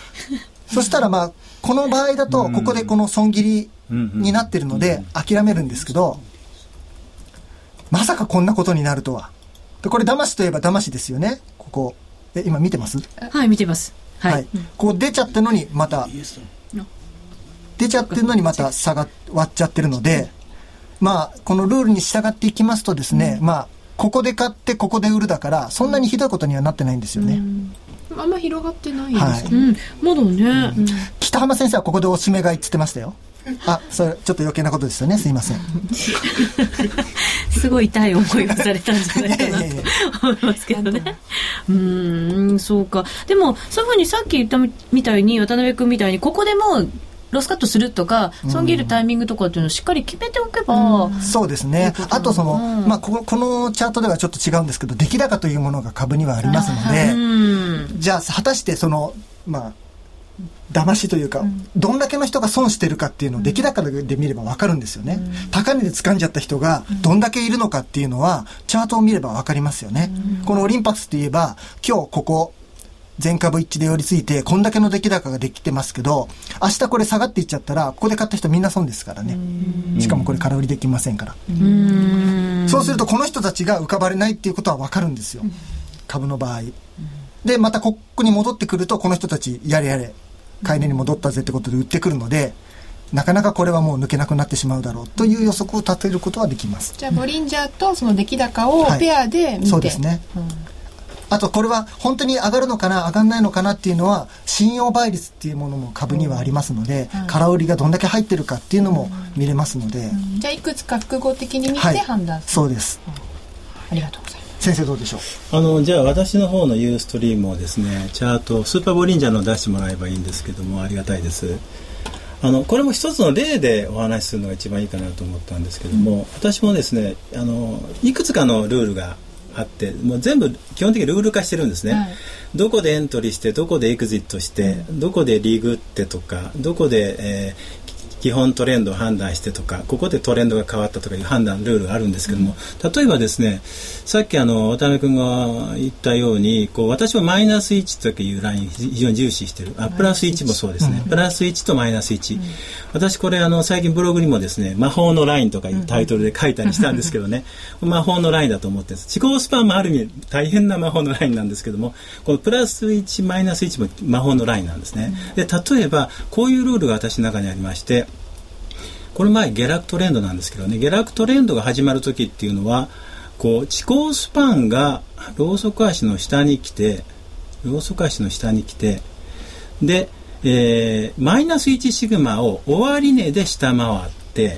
そしたらまあ、この場合だと、ここでこの損切りになってるので、諦めるんですけど、まさかこんなことになるとは。で、これ騙しといえば騙しですよね。ここ。え、今見てます？
はい、見てます。はい。
はい。こう出ちゃったのにまた、出ちゃってるのにまた差が割っちゃってるので、まあ、このルールに従っていきますとですね、まあ、ここで買ってここで売るだから、そんなにひどいことにはなってないんですよね。
あんま広がってないです
はい
ね。
うん、まだね、
北浜先生はここでおしめ買いっつってましたよ。あ、それちょっと余計なことですよね。すいません。
すごい痛い思いをされたんじゃないかなと 思いますけどね。うーん、そうか。でも、そういうふうにさっき言ったみたいに、渡辺君みたいに、ここでもう、ロスカットするとか、損切るタイミングとかっていうのをしっかり決めておけば、
そうですね。あとその、
うん
まあこの、このチャートではちょっと違うんですけど、出来高というものが株にはありますので、
うん。
じゃあ果たしてその、まあ、騙しというか、どんだけの人が損してるかっていうのを出来高で見ればわかるんですよね。高値で掴んじゃった人がどんだけいるのかっていうのは、チャートを見ればわかりますよね。このオリンパスって言えば、今日ここ、全株一致で寄り付いて、こんだけの出来高ができてますけど、明日これ下がっていっちゃったら、ここで買った人みんな損ですからね。しかもこれ空売りできませんから。
うん。
そうするとこの人たちが浮かばれないっていうことは分かるんですよ。株の場合。で、またここに戻ってくると、この人たち、やれやれ、買い値に戻ったぜってことで売ってくるので、なかなかこれはもう抜けなくなってしまうだろうという予測を立てることはできます。
じゃあボリンジャーとその出来高を
はい。
ペアで見て、
そうですね。あとこれは本当に上がるのかな上がんないのかなっていうのは信用倍率っていうものも株にはありますので、空売りがどんだけ入ってるかっていうのも見れますので、
じゃあいくつか複合的に見て
はい。
判断する、
そうです。
ありがとう
先生どうでしょう？
あのじゃあ私の方のユーストリームをですねチャートスーパーボリンジャーの出してもらえばいいんですけどもありがたいです。あのこれも一つの例でお話しするのが一番いいかなと思ったんですけども、私もですねあのいくつかのルールがあってもう全部基本的にルール化してるんですね、
はい。
どこでエントリーしてどこでエクジットして、どこでリグってとかどこで、えー基本トレンドを判断してとかここでトレンドが変わったとかいう判断ルールがあるんですけども、例えばですねさっきあの渡辺君が言ったようにこう私もマイナス1というライン非常に重視してる。あプラス1もそうですね、プラス1とマイナス1、私これあの最近ブログにもですね魔法のラインとかいうタイトルで書いたりしたんですけどね、魔法のラインだと思ってるんです。思考スパンもある意味大変な魔法のラインなんですけどもこのプラス1マイナス1も魔法のラインなんですね、で例えばこういうルールが私の中にありましてこれ前下落トレンドなんですけどね。下落トレンドが始まる時っていうのはこう地高スパンがローソク足の下に来てローソク足の下に来てで、えーマイナス1シグマを終値で下回って、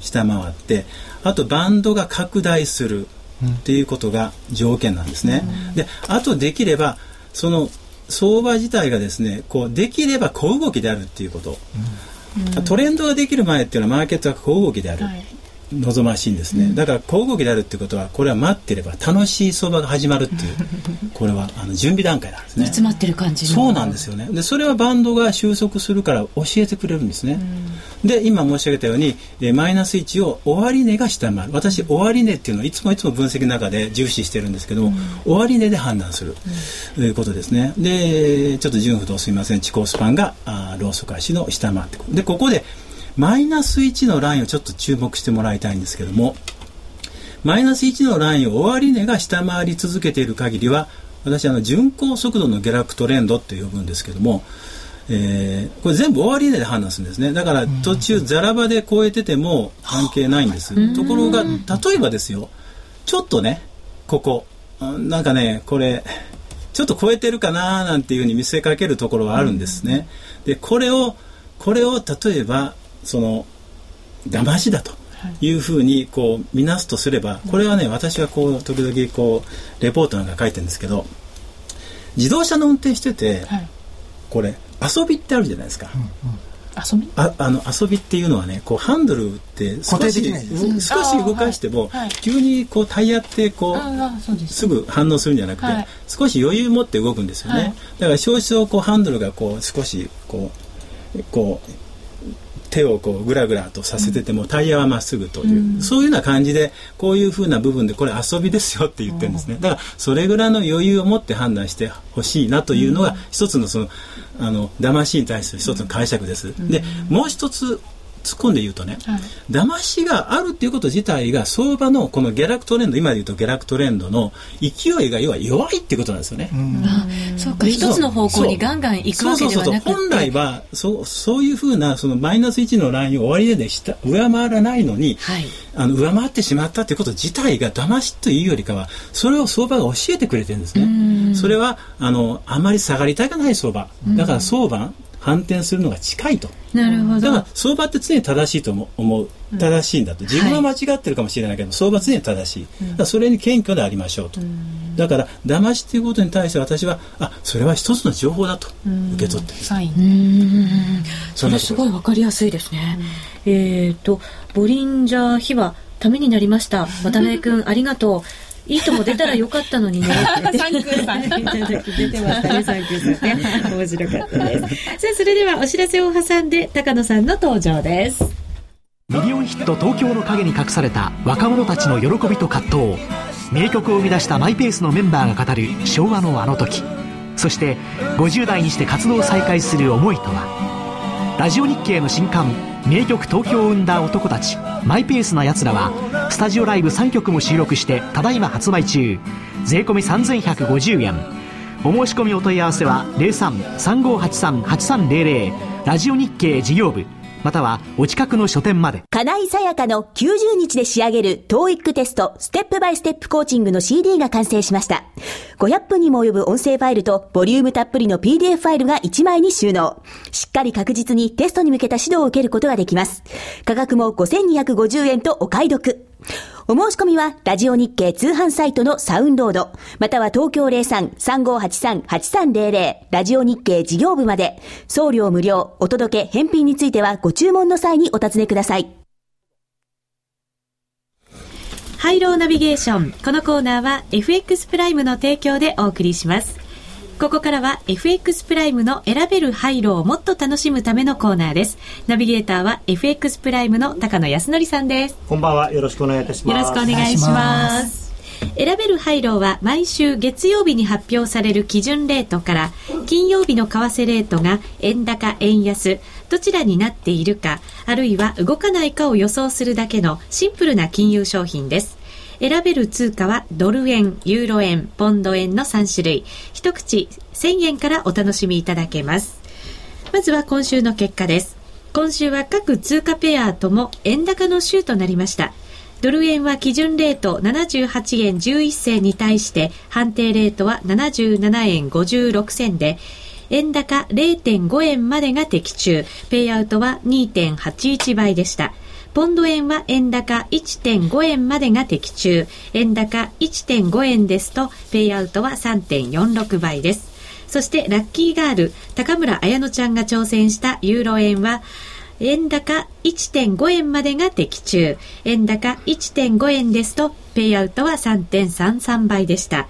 下回ってあとバンドが拡大するっていうことが条件なんですね。であとできればその相場自体がですねこうできれば小動きであるっていうこと、トレンドができる前っていうのはマーケットは小動きである、
はい。
望ましいんですね、だから小動きであるってことはこれは待ってれば楽しい相場が始まるっていうこれはあの準備段階なんですね。
詰まってる感じの。
そうなんですよね。でそれはバンドが収束するから教えてくれるんですね、で今申し上げたように、えーマイナス1を終値が下回る。私終値っていうのをいつもいつも分析の中で重視してるんですけども、終値で判断する、ということですね。でちょっと純不動すみません。地高スパンがあーローソク足の下回ってくる。でここでマイナス1のラインをちょっと注目してもらいたいんですけどもマイナス1のラインを終値が下回り続けている限りは私あの巡航速度の下落トレンドって呼ぶんですけども、えーこれ全部終値で判断するんですね。だから途中ザラ場で超えてても関係ないんです。ところが例えばですよ。ちょっとねここ。あなんかねこれちょっと超えてるかななんていうふうに見せかけるところはあるんですね。でこれをこれを例えばその騙しだとい。うふうにこう見なすとすればこれはね私はこう時々こうレポートなんか書いてるんですけど自動車の運転してて
はい。
これ遊びってあるじゃないですか。
遊び？
ああの遊びっていうのはねこうハンドルって少し
できないです
うん少し動かしても、
はい。はい。
急にこうタイヤってこう
す
ぐ反応するんじゃなくて、
はい。
少し余裕持って動くんですよね、
はい。
だから少々こうハンドルがこう少しこうこう手をこうグラグラとさせてても、タイヤはまっすぐという、そういうような感じでこういうふうな部分でこれ遊びですよって言ってるんですね、だからそれぐらいの余裕を持って判断してほしいなというのが一つのそのあの騙しに対する一つの解釈です、でもう一つ突っ込んで言うとね、はい、騙しがあるっていうこと自体が相場のこの下落トレンド今で言うと下落トレンドの勢いが要は弱いっていうことなんですよね。う
ん、そうか一つの方向にガンガン行くわけではなくて
本来はそうそういうふうなそのマイナス1のラインを終わりでした上回らないのに、はい、あの上回ってしまったっていうこと自体が騙しというよりかはそれを相場が教えてくれてるんですね。それはあのあまり下がりたくない相場。だから相場反転するのが近いと。
なるほど。
だから相場って常に正しいと思う。正しいんだと。自分は間違ってるかもしれないけど、はい、相場常に正しい。だそれに謙虚でありましょうと。だから、騙しということに対して私は、あ、それは一つの情報だと受け取ってる。サイ
ン。それすごいわかりやすいですね。えっ、と、ボリンジャー秘話、ためになりました。渡辺君、ありがとう。いいとも出たらよかったのにね。
サンキューさん。
出てましたね、サンキューさんね。面白かったです。さあ、それではお知らせを挟んで、高野さんの登場です。
ミリオンヒット東京の陰に隠された若者たちの喜びと葛藤。名曲を生み出したマイペースのメンバーが語る昭和のあの時。そして50代にして活動を再開する思いとはラジオ日経の新刊名曲東京を生んだ男たちマイペースな奴らはスタジオライブ3曲も収録してただいま発売中。税込3150円。お申し込みお問い合わせは03-3583-8300ラジオ日経事業部。またはお近くの書店まで。
金井さやかの90日で仕上げる TOEIC テストステップバイステップコーチングの CD が完成しました。500分にも及ぶ音声ファイルとボリュームたっぷりの PDF ファイルが1枚に収納。しっかり確実にテストに向けた指導を受けることができます。価格も5250円とお買い得。お申し込みは、ラジオ日経通販サイトのサウンロード、または東京03-3583-8300、ラジオ日経事業部まで、送料無料、お届け、返品についてはご注文の際にお尋ねください。
ハイローナビゲーション。このコーナーは FX プライムの提供でお送りします。ここからは FX プライムの選べる廃炉をもっと楽しむためのコーナーです。ナビゲーターは FX プライムの高野康則さんです。
こんばんは。よろしくお願いいたします。
よろしくお願いします。選べる廃炉は毎週月曜日に発表される基準レートから金曜日の為替レートが円高円安どちらになっているかあるいは動かないかを予想するだけのシンプルな金融商品です。選べる通貨はドル円、ユーロ円、ポンド円の3種類。一口1000円からお楽しみいただけます。まずは今週の結果です。今週は各通貨ペアとも円高の週となりました。ドル円は基準レート78円11銭に対して判定レートは77円56銭で円高0.5円までが的中、ペイアウトは2.81倍でした。ポンド円は円高1.5円までが的中。円高1.5円ですと、ペイアウトは3.46倍です。そしてラッキーガール、高村彩乃ちゃんが挑戦したユーロ円は、円高1.5円までが的中。円高1.5円ですと、ペイアウトは3.33倍でした。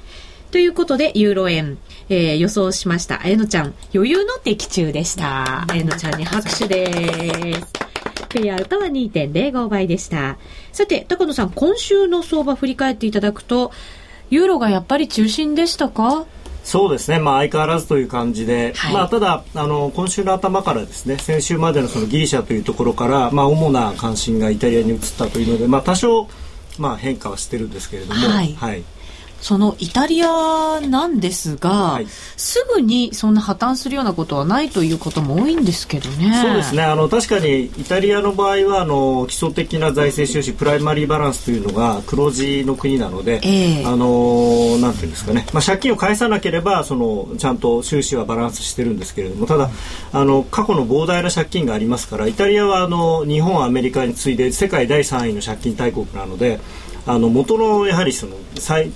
ということで、ユーロ円、えー、予想しました。綾乃ちゃん、余裕の的中でした。綾乃ちゃんに拍手です。ペイアウトは2.05倍でした。さて、高野さん、今週の相場振り返っていただくと、ユーロがやっぱり中心でしたか？
そうですね、まあ、相変わらずという感じで、はい、まあ、ただあの、今週の頭からですね先週までのそのギリシャというところから、まあ、主な関心がイタリアに移ったというので、まあ、多少、まあ、変化はしてるんですけれども、はい、はい
そのイタリアなんですが、はい、すぐにそんな破綻するようなことはないということも多いんですけどね。
そうですね。あの確かにイタリアの場合はあの基礎的な財政収支プライマリーバランスというのが黒字の国なので、えー、あのなんていうんですかね。まあ借金を返さなければそのちゃんと収支はバランスしてるんですけれども、ただあの過去の膨大な借金がありますから、イタリアはあの日本アメリカに次いで世界第3位の借金大国なので。あの元のやはりその債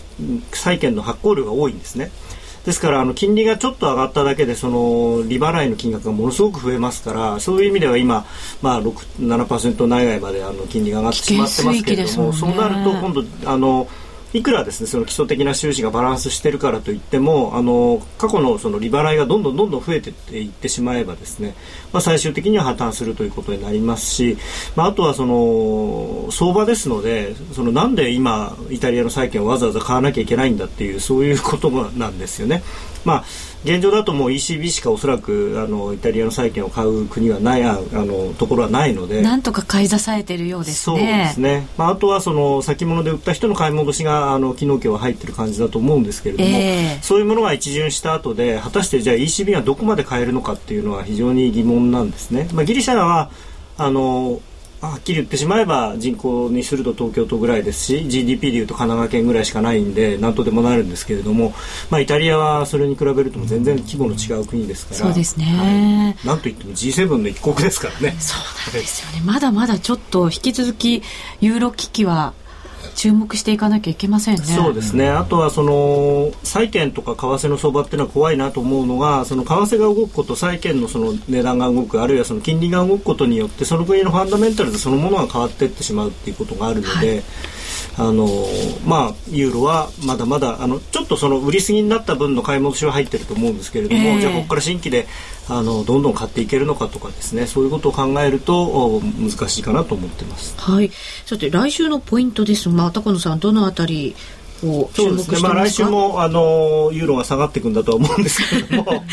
債券の発行量が多いんですね。ですからあの金利がちょっと上がっただけでその利払いの金額がものすごく増えますからそういう意味では今、まあ、7%内外まであの金利が上がってしまってますけれども、ね、そうなると今度あのいくらですねその基礎的な収支がバランスしてるからといってもあの過去のその利払いがどんどんどんどん増えていってしまえばですね、まあ、最終的には破綻するということになりますし、まあ、あとはその相場ですのでそのなんで今イタリアの債券をわざわざ買わなきゃいけないんだっていうそういうことなんですよね。まあ現状だともう ECB しかおそらくあのイタリアの債券を買う国はないあのところはないので
なんとか買い支えてるようですね。
そうですね、まあ、あとはその先物で売った人の買い戻しがあの昨日今日は入ってる感じだと思うんですけれども、えー、そういうものが一巡した後で果たしてじゃあ ECB はどこまで買えるのかっていうのは非常に疑問なんですね。まあ、ギリシャはあのはっきり言ってしまえば人口にすると東京都ぐらいですし GDP でいうと神奈川県ぐらいしかないんで何とでもなるんですけれども、まあ、イタリアはそれに比べると全然規模の違う国ですから
そうですね、
はい、なんといっても G7 の一国ですからね。
そうなんですよね。まだまだちょっと引き続きユーロ危機は注目していかなきゃいけませんね。
そうですね。あとはその債券とか為替の相場っていうのは怖いなと思うのが、その為替が動くこと、債券のその値段が動く、あるいはその金利が動くことによってその国のファンダメンタルでそのものが変わっていってしまうっていうことがあるので。はいあのまあ、ユーロはまだまだあのちょっとその売りすぎになった分の買い戻しは入ってると思うんですけれども、えー、じゃあここから新規であのどんどん買っていけるのかとかですねそういうことを考えると難しいかなと思ってます。
はい。さて来週のポイントです。が高野さんどのあたり
を注目してますか、まあ、来週もあのユーロが下がっていくんだとは思うんですけれども、はい、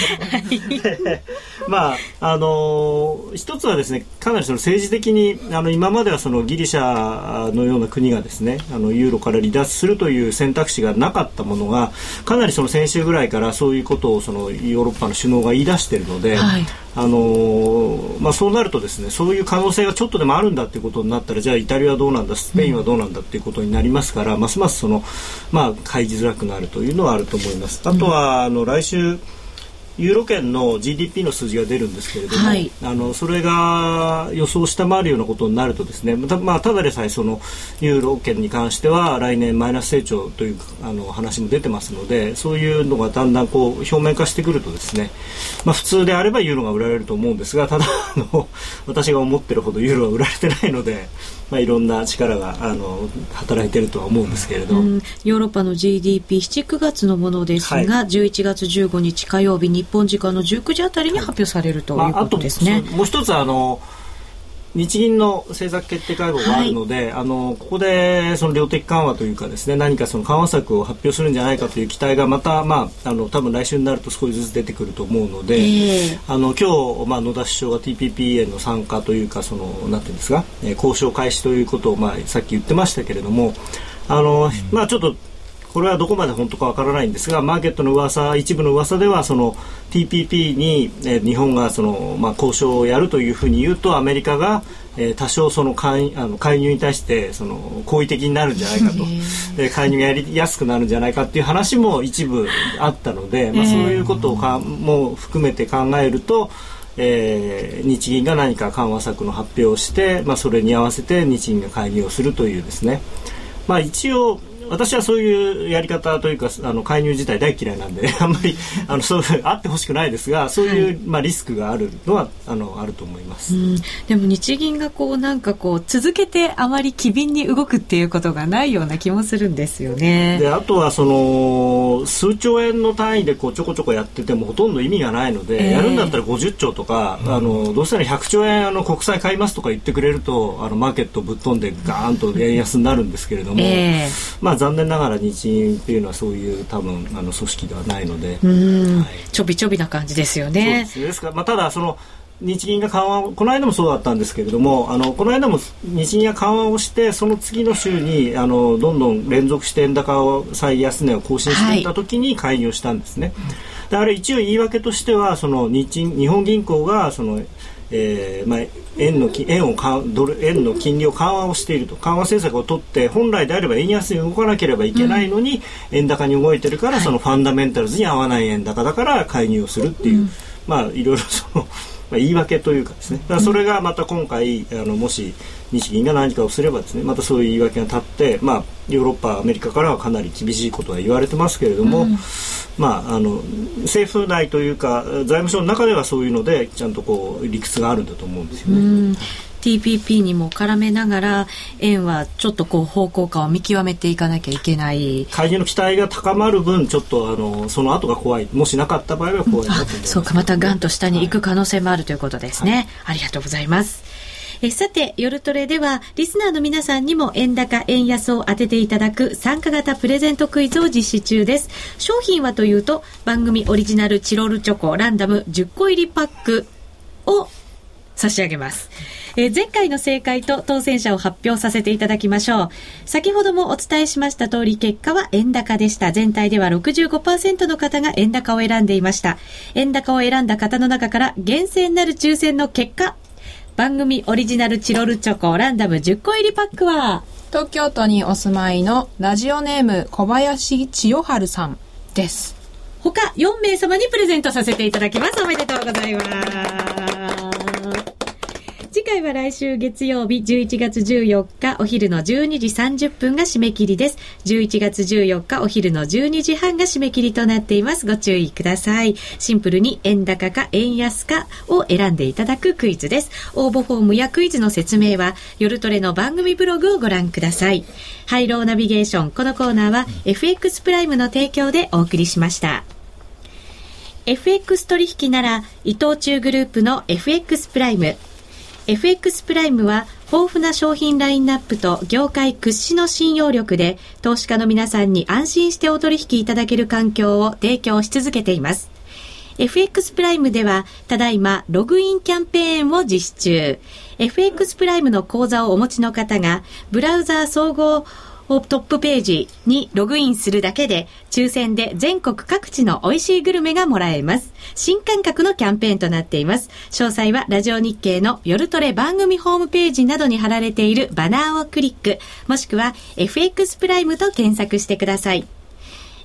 まああの一つはですねかなりその政治的にあの今まではそのギリシャのような国がですねあのユーロから離脱するという選択肢がなかったものがかなりその先週ぐらいからそういうことをそのヨーロッパの首脳が言い出しているので、はい。あのまあ、そうなるとですねそういう可能性がちょっとでもあるんだということになったらじゃあイタリアはどうなんだスペインはどうなんだということになりますから、うん、ますますその、まあ、入りづらくなるというのはあると思います。あとは、あの来週ユーロ圏の GDP の数字が出るんですけれども、はい、あのそれが予想を下回るようなことになるとですねた,、まあ、ただでさえそのユーロ圏に関しては来年マイナス成長というあの話も出てますのでそういうのがだんだんこう表面化してくるとですね、まあ、普通であればユーロが売られると思うんですがただあの私が思ってるほどユーロは売られてないので。まあ、いろんな力があの働いているとは思うんですけれど、うん、
ヨーロッパの GDP7、月のものですが、はい、11月15日火曜日日本時間の19時あたりに発表されるということですね。
まあ、もう一つあの日銀の政策決定会合があるので、はい、あのここでその量的緩和というかですね何かその緩和策を発表するんじゃないかという期待がまたまああの多分来週になると少しずつ出てくると思うので、えー、あの今日まあ野田首相が TPP への参加というかそのなんていうんですか、えー、交渉開始ということをまあさっき言ってましたけれどもあの、まあちょっとこれはどこまで本当かわからないんですがマーケットの噂一部の噂ではその TPP に、えー、日本がその、まあ、交渉をやるというふうに言うとアメリカが、えー、多少その介あの介入に対してその好意的になるんじゃないかと、えー、介入がやりやすくなるんじゃないかっていう話も一部あったので、まあ、そういうことをかも含めて考えると。えー、日銀が何か緩和策の発表をして、まあ、それに合わせて日銀が介入をするというですね、まあ、一応私はそういうやり方というかあの介入自体大嫌いなんで あんまりあのそうあってほしくないですがそういう、はい、まあ、リスクがあるのはあのあると思います、
でも日銀がこうなんかこう続けてあまり機敏に動くっていうことがないような気もするんですよね。
であとはその数兆円の単位でこうちょこちょこやっててもほとんど意味がないので、えー、やるんだったら50兆とか、あのどうしたら100兆円あの国債買いますとか言ってくれるとあのマーケットぶっ飛んでガーンと円安になるんですけれども、えー、まあ残念ながら日銀っていうのはそういう多分あの組織ではないので、
はい、ちょびちょびな感じですよね。
そうですか、まあ、ただその日銀が緩和この間もそうだったんですけれどもあのこの間も日銀が緩和をしてその次の週にあのどんどん連続して円高を最安値を更新していった時に介入したんですね。はい、であれ一応言い訳としてはその日日本銀行がそのえーまあ、円の円をドル円の金利を緩和をしていると緩和政策を取って本来であれば円安に動かなければいけないのに、うん、円高に動いてるから、そのファンダメンタルズに合わない円高だから介入をするっていう、うん、まあいろいろその、まあ、言い訳というかですね。だからそれがまた今回あのもし日銀が何かをすればですねまたそういう言い訳が立って、まあ、ヨーロッパアメリカからはかなり厳しいことは言われてますけれども、うん。まあ、あの政府内というか財務省の中ではそういうのでちゃんとこう理屈があるんだと思うんですよね。
TPP にも絡めながら円はちょっとこう方向感を見極めていかなきゃいけない。
介入の期待が高まる分ちょっとあのその後が怖い。もしなかった場合は怖い
そうか。またがんと下に行く可能性もあるということですね、はい、ありがとうございますえさて、夜トレでは、リスナーの皆さんにも円高、円安を当てていただく参加型プレゼントクイズを実施中です。商品はというと、番組オリジナルチロルチョコランダム10個入りパックを差し上げます。え、前回の正解と当選者を発表させていただきましょう。先ほどもお伝えしました通り結果は円高でした。全体では65%の方が円高を選んでいました。円高を選んだ方の中から厳選なる抽選の結果、番組オリジナルチロルチョコランダム10個入りパックは、
東京都にお住まいのラジオネーム小林千代春さんです。
他4名様にプレゼントさせていただきます。おめでとうございます。次回は来週月曜日11月14日お昼の12時30分が締め切りです。11月14日お昼の12時半が締め切りとなっています。ご注意ください。シンプルに円高か円安かを選んでいただくクイズです。応募フォームやクイズの説明は夜トレの番組ブログをご覧ください。ハイローナビゲーション。このコーナーは FX プライムの提供でお送りしました。FX 取引なら伊藤忠グループの FX プライム FX プライムは豊富な商品ラインナップと業界屈指の信用力で投資家の皆さんに安心してお取引いただける環境を提供し続けています。FX プライムでは、ただいまログインキャンペーンを実施中。FX プライムの口座をお持ちの方が、ブラウザー総合トップページにログインするだけで、抽選で全国各地の美味しいグルメがもらえます。新感覚のキャンペーンとなっています。詳細はラジオ日経の夜トレ番組ホームページなどに貼られているバナーをクリック、もしくは FX プライムと検索してください。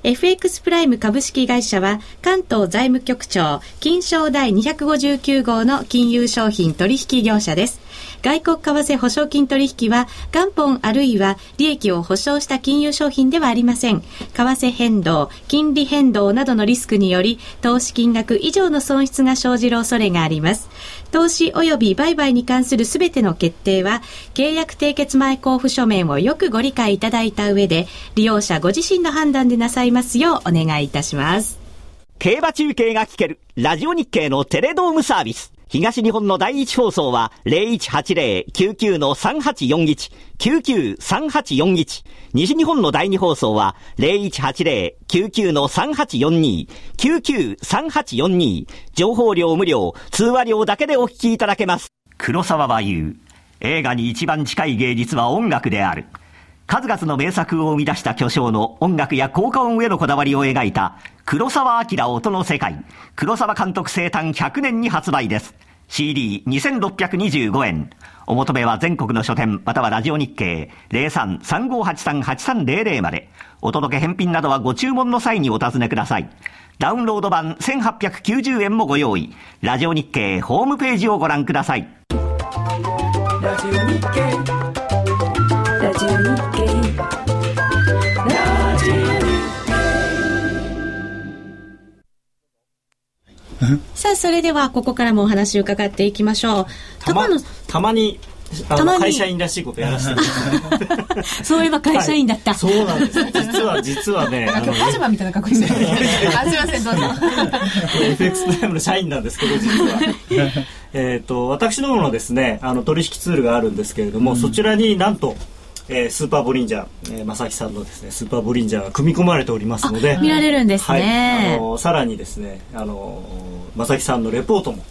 FX プライム株式会社は関東財務局長金賞第259号の金融商品取引業者です。外国為替保証金取引は元本あるいは利益を保証した金融商品ではありません。為替変動、金利変動などのリスクにより投資金額以上の損失が生じる恐れがあります。投資及び売買に関するすべての決定は契約締結前交付書面をよくご理解いただいた上で利用者ご自身の判断でなさいますようお願いいたします。
競馬中継が聞けるラジオ日経のテレドームサービス。東日本の第一放送は0180-99-3841、99-3841。西日本の第二放送は0180-99-3842、99-3842。情報量無料、通話料だけでお聞きいただけます。黒沢は言う。映画に一番近い芸術は音楽である。数々の名作を生み出した巨匠の音楽や効果音へのこだわりを描いた黒沢明音の世界。黒沢監督生誕100年に発売です。CD2625 円。お求めは全国の書店またはラジオ日経。0335838300まで。お届け返品などはご注文の際にお尋ねください。ダウンロード版1890円もご用意。ラジオ日経ホームページをご覧ください。ラジオ日経
さあそれではここからもお話を伺っていきましょう。
たまたまにたまに。会社員らしいことやらせて
そういえば会社員だった、
はい、そうなんです。実は実はね
なんかパジャマみたいな格好してる。あすいませんどうぞ。
FX プライムの社員なんですけど実は。えっと私どものですねあの取引ツールがあるんですけれども、うん、そちらになんとえー、スーパーボリンジャー、えー、正木さんのですねスーパーボリンジャーが組み込まれておりますので
見られるんです
ね、はい、あのさらにですねあの正木さんのレポートも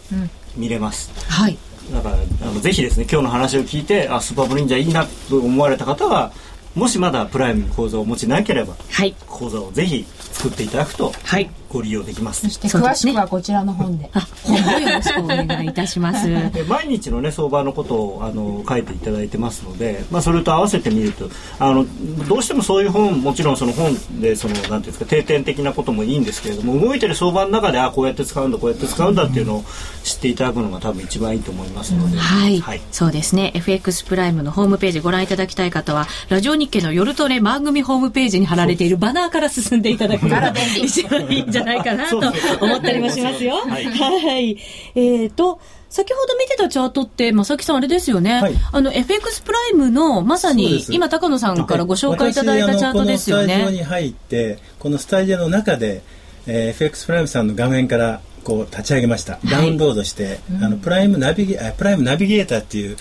見れます、
うん、はい。
だからあのぜひですね今日の話を聞いてあスーパーボリンジャーいいなと思われた方はもしまだプライム口座をお持ちなければ、
はい、
口座をぜひ作っていただくと、
はい、
ご利用できます。
そして詳しくはこちらの本で。
あ、本もよろしくお願いいたします。
毎日のね相場のことをあの書いていただいてますので、まあそれと合わせてみると、あのどうしてもそういう本もちろんその本でそのなんていうんですか定点的なこともいいんですけれども、動いてる相場の中であこうやって使うんだこうやって使うんだっていうのを知っていただくのが多分一番いいと思いますので、
はい、はい、そうですね。FX プライムのホームページご覧いただきたい方は、ラジオ日経の夜トレ番組ホームページに貼られているバナーから進んでいただくのが一番いいんじゃないかなと思ったりもしますよ。はい。はい、えっ、ー、と、先ほど見てたチャートって、正木さんあれですよね。はい、あの、FX プライムの、まさに、今、高野さんからご紹介いただいたチャートですよね。
このスタジオに入って、このスタジオの中で、えー、FX プライムさんの画面からこう立ち上げました、ダウンロードして、あのプライムナビゲプライムナビゲーターっていう、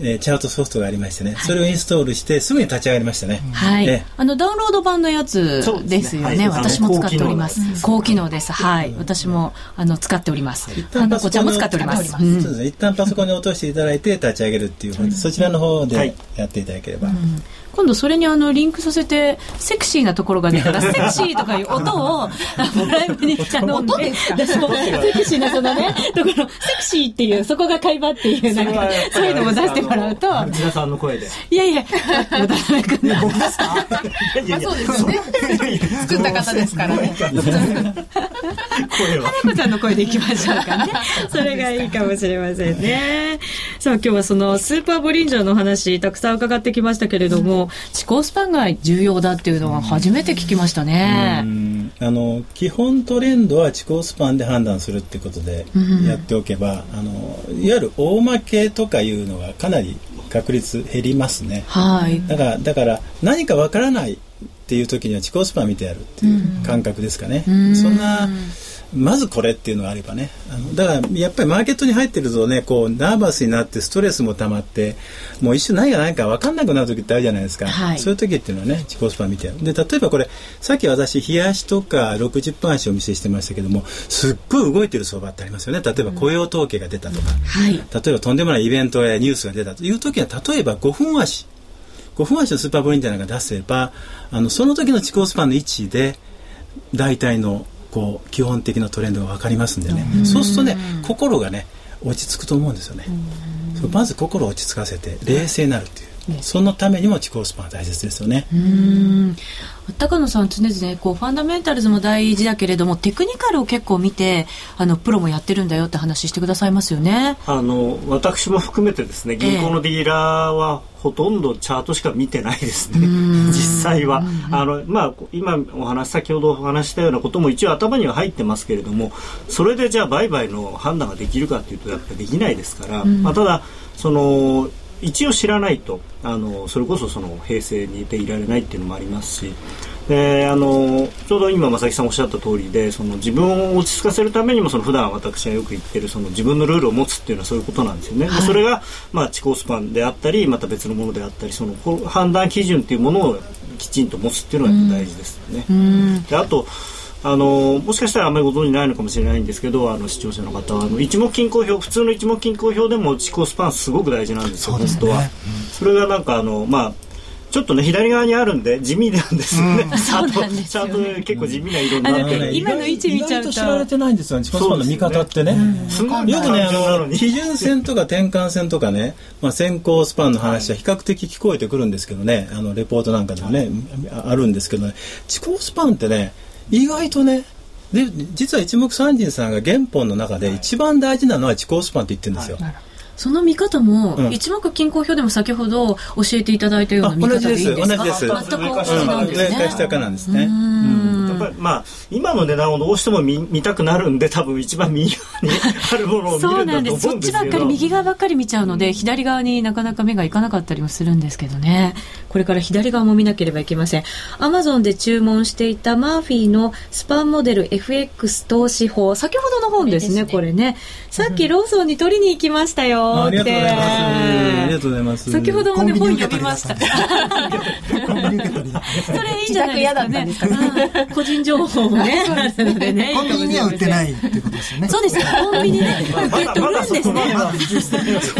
えー、チャートソフトがありましてね、それをインストールしてすぐに立ち上がりましたね。
はい。あの、ダウンロード版のやつですよね。ねはい、私も使っております。高機能です。はい。私も、あの、使っております。花子ちゃんも使っております。
そうですね。一旦パソコンに落としていただいて立ち上げるっていう、そちらの方でやっていただければ。
今度それにあのリンクさせてセクシーなところが出たら セクシーとかいう音をライブに頼んでセクシーなそのねところセクシーっていうそこが会話っていうなんかそういうのも出してもらうと。
内田さんの声で。
いやいや渡辺君
僕ですか
そうですよね。作った方ですからね。
声は花子ちゃんの声でいきましょうかね。それがいいかもしれませんね。さあ今日はそのスーパーボリンジャーの話たくさん伺ってきましたけれども、地高スパンが重要だっていうのは初めて聞きましたね。
あの基本トレンドは地高スパンで判断するってことでやっておけば、あのいわゆる大負けとかいうのがかなり確率減りますね。
はい。
だからだから何かわからないっていう時には地高スパン見てやるっていう感覚ですかね。んそんなまずこれっていうのがあればね。あのだからやっぱりマーケットに入ってるとねこうナーバスになってストレスも溜まってもう一瞬何が何か分かんなくなる時ってあるじゃないですか、はい、そういう時っていうのはね自己スパン見てで例えばこれさっき私冷やしとか60分足をお見せしてましたけどもすっごい動いてる相場ってありますよね。例えば雇用統計が出たとか、うんはい、例えばとんでもないイベントやニュースが出たという時は例えば5分足。5分足のスーパーボリンジャーなんか出せばあのその時の地高スパンの位置で大体のこう基本的なトレンドが分かりますんでね、うそうするとね心がね落ち着くと思うんですよね、まず心を落ち着かせて冷静になるっていう、そのためにも地高スパンは大切ですよね。
高野さん常々こうファンダメンタルズも大事だけれどもテクニカルを結構見てあのプロもやってるんだよって話してくださいますよね。
あの私も含めてですね銀行のディーラーはほとんどチャートしか見てないですね、実際は。あのまあ、今お話先ほどお話したようなことも一応頭には入ってますけれどもそれでじゃあ売買の判断ができるかというとやっぱりできないですから、まあ、ただその一応知らないと。あのそれこそその平成にいていられないっていうのもありますし。であのちょうど今正木さんおっしゃった通りでその自分を落ち着かせるためにもその普段私がよく言ってるその自分のルールを持つっていうのはそういうことなんですよね、はい、それが、まあ、地高スパンであったりまた別のものであったりその判断基準っていうものをきちんと持つっていうのが大事ですよね。であとあのもしかしたらあんまりご存じないのかもしれないんですけどあの視聴者の方はあの一目均衡表普通の一目均衡表でも地高スパンすごく大事なんですよ、ね、本当は、うん、それがなんかあのまあちょっとね左側にあるんで地味なんですよね。うん、そうなんですよ、ね、結構地味な色になってる。
今の位置見ちゃうと
知られてないんですよね。地高スパンの見方ってね。よくねあの基準線とか転換線とかね、まあ先行スパンの話は比較的聞こえてくるんですけどね、あのレポートなんかでもね、あるんですけどね、地高スパンってね。意外とねで実は一目散人さんが原本の中で一番大事なのは地高スパンって言ってるんですよ。はい
その見方も、うん、一目均衡表でも先ほど教えていただいたような見方でいいですか？同じです。全く同じなんですね。上か下
かなんですね。うん
ぱりまあ今の値段をどうしても見見たくなるんで多分一番右側にあるものを見るんだと思うんですけど。そうなんです。
そっちばっかり右側ばっかり見ちゃうので、うん、左側になかなか目がいかなかったりもするんですけどね。これから左側も見なければいけません。アマゾンで注文していたマーフィーのスパンモデル FX 投資法。先ほどの本ですね、ね、これねさっきローソンに取りに行きましたよ
ありがとうございますありがとうございます
先ほどもね本読みましたそれいいんじゃないですかね個人情報もね、あるのでね。
コンビニには売ってないってことですよね。
そうですよ。コンビニで、売ってるんですね。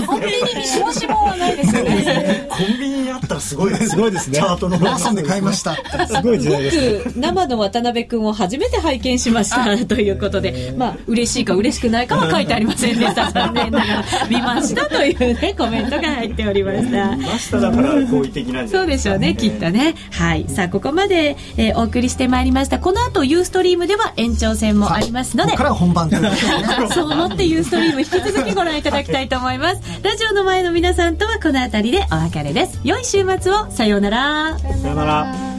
コンビニに申し分はないですよね。
コンビニにあったらすごい
すごいですね。
チャートのラーソンで買いました。
すごい時代です。
生の渡辺君を初めて拝見しましたということで、まあ、嬉しいか嬉しくないかは書いてありませんでした。残念ながら、見ましたというね、コメントが入っておりました。
見ましただから好意的なん
そうでしょうね、きっとね。はい。さあ、ここまで、えー、お送りしてまいりました。この後、ユーストリームでは延長戦もありますので、
から本番
そう思ってユーストリーム引き続きご覧いただきたいと思います。ラジオの前の皆さんとはこの辺りでお別れです。良い週末を。さようなら。
さようなら。